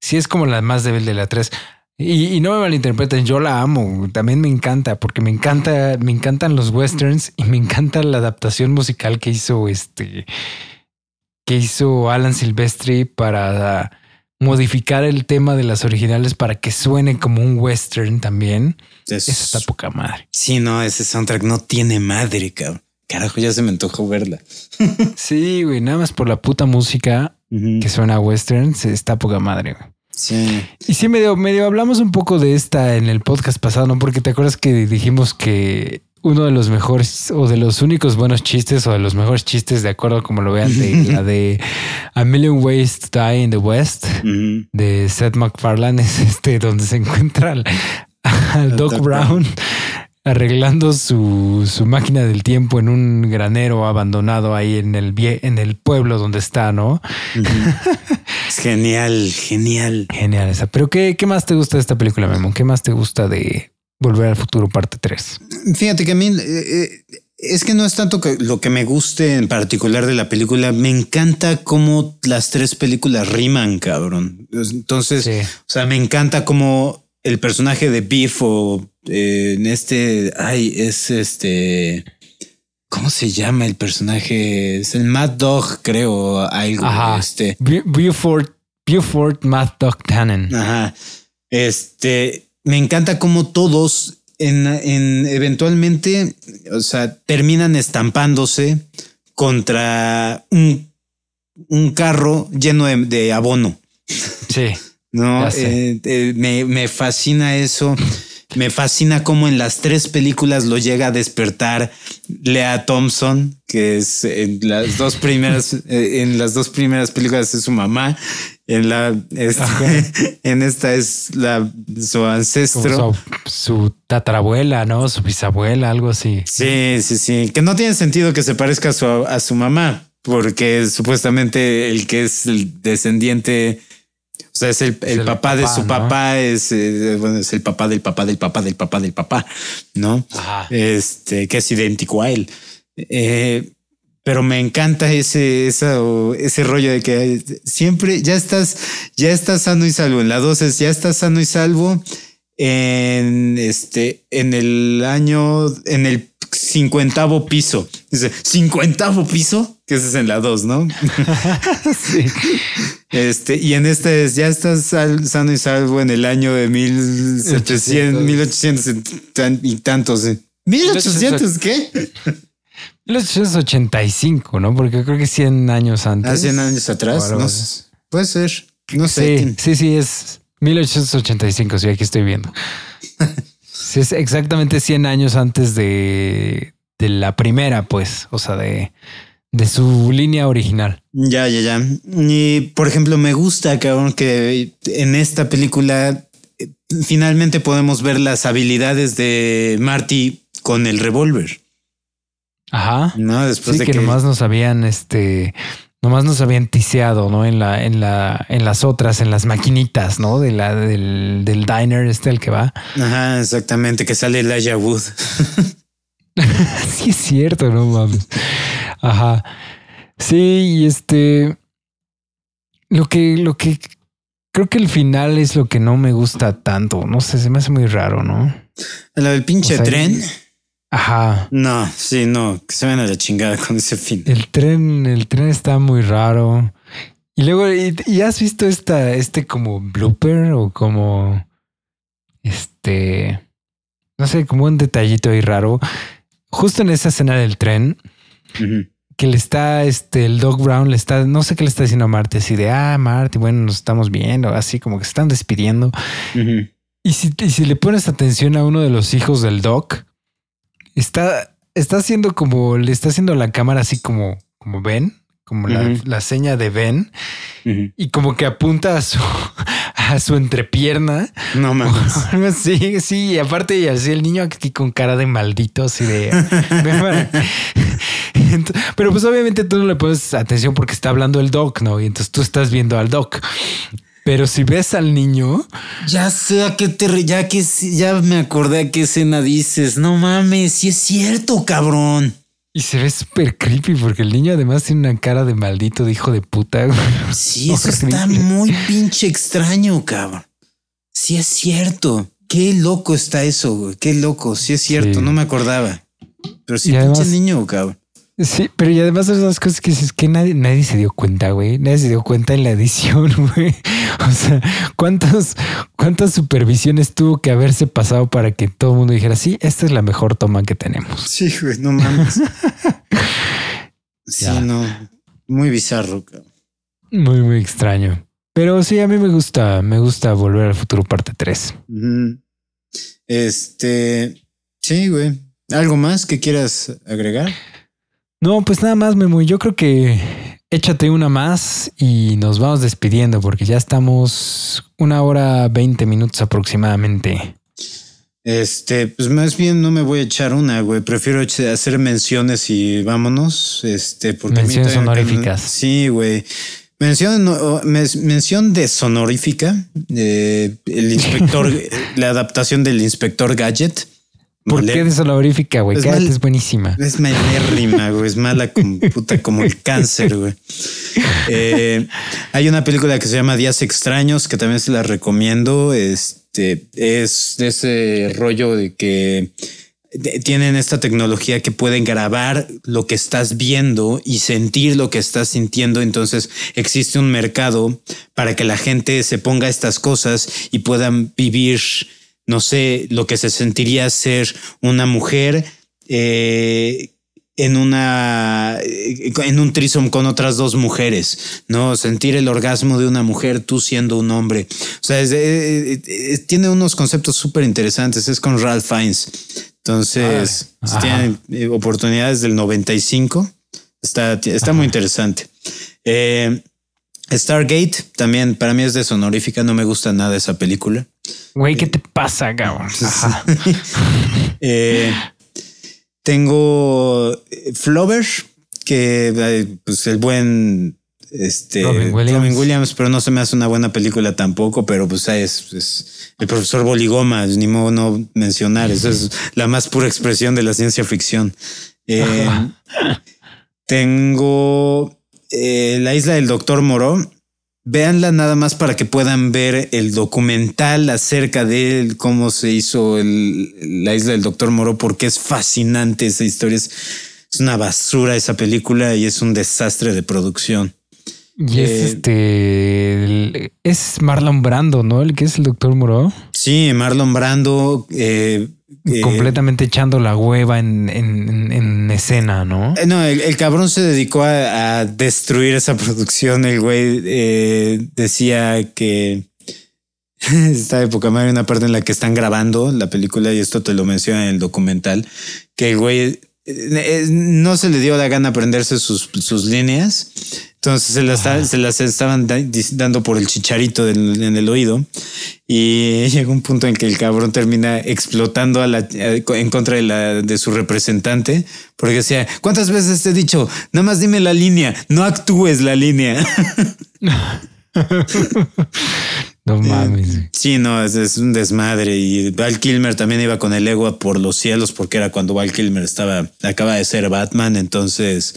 Sí es como la más débil de la 3. Y, no me malinterpreten, yo la amo, también me encanta, porque me encanta, me encantan los westerns y me encanta la adaptación musical que hizo este, que hizo Alan Silvestri para modificar el tema de las originales para que suene como un western también. Es, Esa está poca madre. Sí, no, ese soundtrack no tiene madre, cabrón. Carajo, ya se me antojó verla. sí, güey, nada más por la puta música que suena a westerns, está poca madre, güey. Sí. Y sí, medio, medio hablamos un poco de esta en el podcast pasado, ¿no? Porque te acuerdas que dijimos que uno de los mejores o de los únicos buenos chistes o de los mejores chistes, de acuerdo como lo vean, de la de A Million Ways to Die in the West de Seth MacFarlane es este donde se encuentra al, Doc, Brown arreglando su, su, máquina del tiempo en un granero abandonado ahí en el, en el pueblo donde está, ¿no? genial, genial. Genial esa. Pero ¿qué, ¿qué más te gusta de esta película, Memo? ¿Qué más te gusta de Volver al Futuro parte 3? Fíjate que a mí... Eh, eh, es que no es tanto que lo que me guste en particular de la película, me encanta cómo las tres películas riman, cabrón. Entonces, o sea, me encanta cómo el personaje de Beef o eh, en este, ay, es este, ¿cómo se llama el personaje? Es el Mad Dog, creo, algo. Ajá. Este. Buford, Buford Mad Dog Tannen. Ajá. Este, me encanta cómo todos en, en eventualmente, o sea, terminan estampándose contra un, un carro lleno de, de abono. Sí. No, eh, eh, me, me fascina eso. Me fascina cómo en las tres películas lo llega a despertar Lea Thompson, que es en las dos primeras, eh, en las dos primeras películas es su mamá. En la este, en esta es la su ancestro, su, tatarabuela, no su bisabuela, algo así. Sí, sí, sí, que no tiene sentido que se parezca a su, a su mamá, porque supuestamente el que es el descendiente sea, es el, papá, de su papá, es, eh, bueno, es el papá del papá del papá del papá del papá, ¿no? Este, que es idéntico a él. Eh, pero me encanta ese, ese rollo de que siempre ya estás, ya estás sano y salvo. En la 2 es ya estás sano y salvo. En este, en el año, en el cincuentavo piso. Dice, cincuentavo piso, que ese es en la dos, ¿no? sí. Este, y en este es, ya estás sano y salvo en el año de 1700, 1800 y tantos. ¿eh? ¿1800 qué? 1885, ¿no? Porque creo que 100 años antes. Ah, 100 años atrás. No, puede ser. No sé. Sí, sí, sí, es 1885. Sí, aquí estoy viendo. Sí, es exactamente 100 años antes de, de la primera, pues, o sea, de, de su línea original. Ya, ya, ya. Y por ejemplo, me gusta, cabrón, que en esta película eh, finalmente podemos ver las habilidades de Marty con el revólver. Ajá. No, después sí, de que, que, nomás nos habían, este, nomás nos habían tiseado, ¿no? En la, en la, en las otras, en las maquinitas, ¿no? De la, del, del diner este al que va. Ajá, exactamente, que sale Elijah Wood. sí, es cierto, no mames. Ajá. Sí, y este. Lo que, lo que creo que el final es lo que no me gusta tanto. No sé, se me hace muy raro, ¿no? La del pinche O sea, tren. Ajá. No, sí, no, que se ven a la chingada con ese fin. El tren, el tren está muy raro. Y luego, ¿y, y has visto esta, este como blooper o como este, no sé, como un detallito ahí raro? Justo en esa escena del tren, que le está, este, el Doc Brown le está, no sé qué le está diciendo a Marty, así de, ah, Marty, bueno, nos estamos viendo, así como que se están despidiendo. Y si, y si le pones atención a uno de los hijos del Doc, está, está haciendo como, le está haciendo la cámara así como, como ven, como la, la seña de ven, Ujú. y como que apunta a su, a su entrepierna. No mames. Así, sí, y aparte, y así el niño aquí con cara de maldito, así de. Pero pues obviamente tú no le pones atención porque está hablando el doc, ¿no? Y entonces tú estás viendo al doc. Pero si ves al niño, Ya sé a qué te re- ya que ya me acordé a qué escena dices. No mames, sí es cierto, cabrón. y se ve súper creepy porque el niño además tiene una cara de maldito, de hijo de puta. Sí, eso está muy pinche extraño, cabrón. Sí es cierto. Qué loco está eso, güey. Qué loco. Sí es cierto. Sí. No me acordaba. Pero sí, Y pinche además- niño, cabrón. Sí, pero y además esas cosas que dices que nadie, nadie se dio cuenta, güey. Nadie se dio cuenta en la edición, güey. O sea, ¿cuántas, cuántas supervisiones tuvo que haberse pasado para que todo el mundo dijera, sí, esta es la mejor toma que tenemos? Sí, güey, no mames. sí, Ya. no. Muy bizarro, cabrón. Muy, muy extraño. Pero sí, a mí me gusta, me gusta volver al futuro parte 3. Ujú. Este, sí, güey. ¿Algo más que quieras agregar? No, pues nada más, Memo. Yo creo que échate una más y nos vamos despidiendo porque ya estamos una hora 20 minutos aproximadamente. Este, pues más bien no me voy a echar una, güey. Prefiero hacer menciones y vámonos. Este, porque Menciones honoríficas. Sí, güey. Mención, mención de sonorífica. eh, el inspector, la adaptación del inspector Gadget. ¿Por Mole- qué güey? Es mal- es buenísima. Es malérrima, güey. Es mala como puta, como el cáncer, güey. Eh, hay una película que se llama Días Extraños, que también se la recomiendo. Este es de ese rollo de que tienen esta tecnología que pueden grabar lo que estás viendo y sentir lo que estás sintiendo. Entonces existe un mercado para que la gente se ponga estas cosas y puedan vivir, no sé, lo que se sentiría ser una mujer eh, en una eh, en un trisom con otras dos mujeres, no sentir el orgasmo de una mujer tú siendo un hombre. O sea, es- eh, tiene unos conceptos súper interesantes. Es con Ralph Fiennes. Entonces, Ah, si tienen oportunidades del 95. Está, está muy interesante. Eh, Stargate también para mí es deshonorífica. No me gusta nada esa película. Güey, ¿qué te pasa, cabrón? Ajá. Eh, tengo eh, Flover, que pues el buen este Robin Williams. Robin Williams, pero no se me hace una buena película tampoco, pero pues es, es el profesor Boligoma, ni modo no mencionar, esa es la más pura expresión de la ciencia ficción. Eh, tengo eh, La isla del doctor Moró. Véanla nada más para que puedan ver el documental acerca de él, cómo se hizo el- la isla del doctor Moro, porque es fascinante esa historia. Es, es una basura esa película y es un desastre de producción. Y es Eh, este. el- es Marlon Brando, ¿no? El que es el doctor Moreau. Sí, Marlon Brando. eh, eh, completamente echando la hueva en, en- en- en escena, ¿no? Eh, No, el, el cabrón se dedicó a, a destruir esa producción. El güey eh, decía que esta época hay una parte en la que están grabando la película y esto te lo menciona en el documental, que el güey no se le dio la gana aprenderse sus, sus líneas. Entonces se las, se las estaban dando por el chicharito en el oído. Y llega un punto en que el cabrón termina explotando a la, en contra de, la, de su representante. Porque decía, ¿cuántas veces te he dicho? Nada más dime la línea, no actúes la línea. no mames. Sí, no, es, un desmadre. Y Val Kilmer también iba con el ego por los cielos porque era cuando Val Kilmer estaba, acaba de ser Batman. Entonces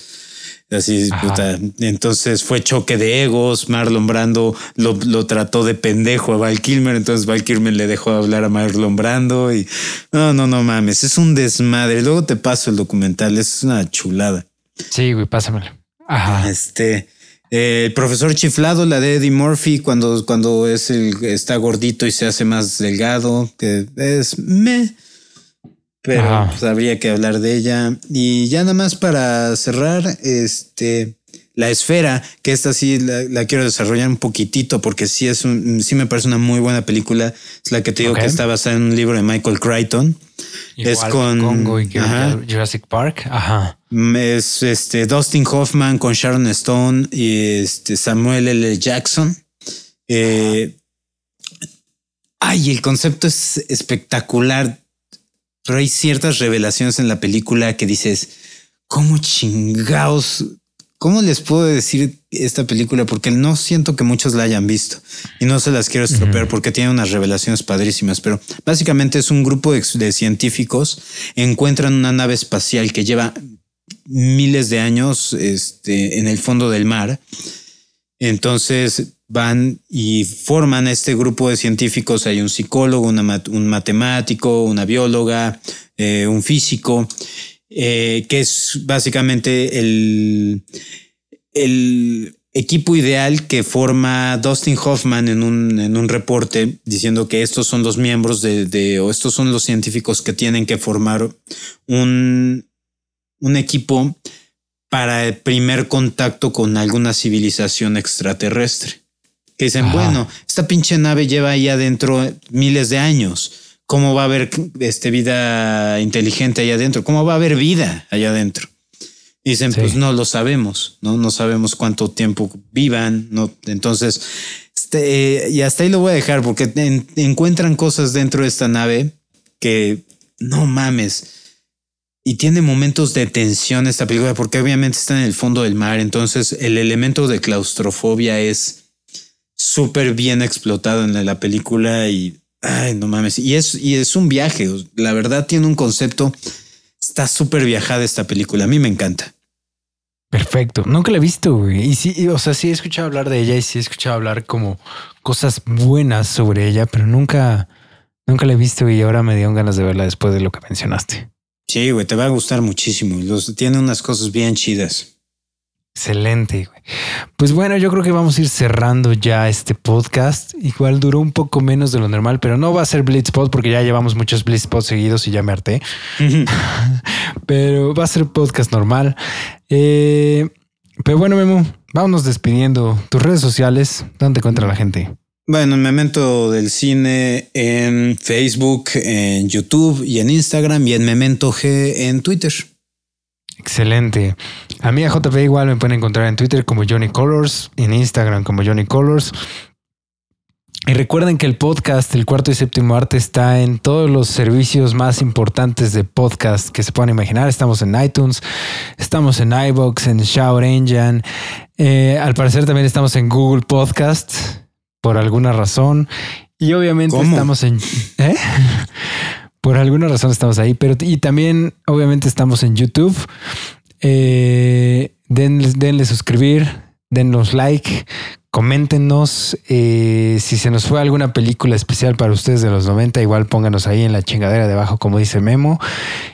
Así, puta. Entonces fue choque de egos. Marlon Brando lo, trató de pendejo a Val Kilmer. Entonces Val Kilmer le dejó hablar a Marlon Brando y no, no, no mames. Es un desmadre. Luego te paso el documental. Es una chulada. Sí, güey, pásamelo. Ajá. Este. El profesor chiflado, la de Eddie Murphy, cuando, cuando es el, está gordito y se hace más delgado, que es me pero pues, habría que hablar de ella. Y ya nada más para cerrar, este, la esfera, que esta sí la, quiero desarrollar un poquitito porque sí es un, sí me parece una muy buena película. Es la que te digo que está basada en un libro de Michael Crichton. es con Congo y Jurassic Park. Ajá. Es este Dustin Hoffman con Sharon Stone y este Samuel L. Jackson. Eh, ay, el concepto es espectacular pero hay ciertas revelaciones en la película que dices, ¿cómo chingados? ¿Cómo les puedo decir esta película? Porque no siento que muchos la hayan visto y no se las quiero estropear porque tiene unas revelaciones padrísimas, pero básicamente es un grupo de, de científicos encuentran una nave espacial que lleva miles de años este, en el fondo del mar. Entonces van y forman este grupo de científicos. Hay un psicólogo, un matemático, una bióloga, eh, un físico, eh, que es básicamente el, el equipo ideal que forma Dustin Hoffman en un, en un reporte diciendo que estos son los miembros de, o estos son los científicos que tienen que formar un, un equipo para el primer contacto con alguna civilización extraterrestre que dicen, bueno, esta pinche nave lleva ahí adentro miles de años. ¿Cómo va a haber este, vida inteligente allá adentro? ¿Cómo va a haber vida allá adentro? dicen, pues no lo sabemos, ¿no? No sabemos cuánto tiempo vivan, ¿no? Entonces, este, y hasta ahí lo voy a dejar porque encuentran cosas dentro de esta nave que no mames. Y tiene momentos de tensión esta película porque obviamente está en el fondo del mar. Entonces el elemento de claustrofobia es súper bien explotado en la película y, ay, no mames. Y es, y es un viaje. La verdad tiene un concepto. Está súper viajada esta película. A mí me encanta. Perfecto. Nunca la he visto, Y sí, o sea, sí he escuchado hablar de ella y sí he escuchado hablar como cosas buenas sobre ella, pero nunca, nunca la he visto y ahora me dieron ganas de verla después de lo que mencionaste. Sí, güey, te va a gustar muchísimo. Los, tiene unas cosas bien chidas. Excelente. Pues bueno, yo creo que vamos a ir cerrando ya este podcast. Igual duró un poco menos de lo normal, pero no va a ser Blitzpod porque ya llevamos muchos Blitzpods seguidos y ya me harté. pero va a ser podcast normal. Eh, pero bueno, Memo, vámonos despidiendo. Tus redes sociales, ¿dónde encuentra la gente? Bueno, en Memento del Cine en Facebook, en YouTube y en Instagram y en Memento G en Twitter. Excelente. A mí a JP igual me pueden encontrar en Twitter como Johnny Colors, en Instagram como Johnny Colors. Y recuerden que el podcast, el cuarto y séptimo arte, está en todos los servicios más importantes de podcast que se puedan imaginar. Estamos en iTunes, estamos en iBox, en Shower Engine. Eh, al parecer también estamos en Google Podcast por alguna razón. Y obviamente estamos en. ¿eh? Por alguna razón estamos ahí, pero y también obviamente estamos en YouTube. Eh, denle, suscribir, denos like, coméntenos eh, si se nos fue alguna película especial para ustedes de los 90, igual pónganos ahí en la chingadera de abajo como dice Memo.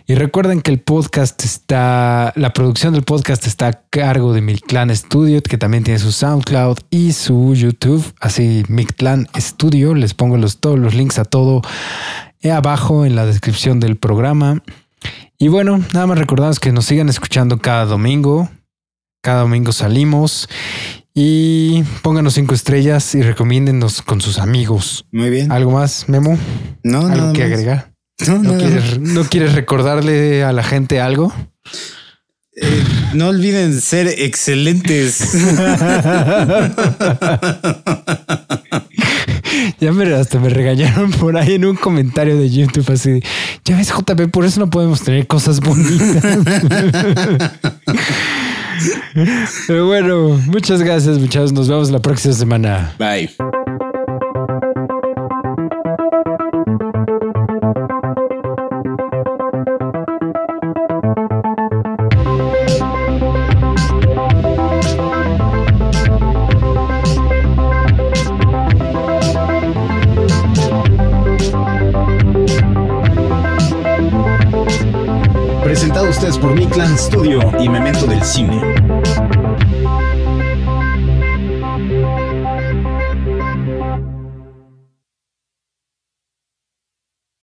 Y recuerden que el podcast está, la producción del podcast está a cargo de Mictlan Studio, que también tiene su SoundCloud y su YouTube, así Mictlan Studio, les pongo los, todos los links a todo abajo en la descripción del programa. Y bueno, nada más recordamos que nos sigan escuchando cada domingo. Cada domingo salimos y pónganos cinco estrellas y recomiéndennos con sus amigos. Muy bien. ¿Algo más, Memo? No, ¿Algo que agregar? No, ¿No, quieres, ¿No quieres recordarle a la gente algo? Eh, no olviden ser excelentes. Ya me, hasta me regañaron por ahí en un comentario de YouTube así. Ya ves, JP, por eso no podemos tener cosas bonitas. Pero bueno, muchas gracias, muchachos. Nos vemos la próxima semana. Bye.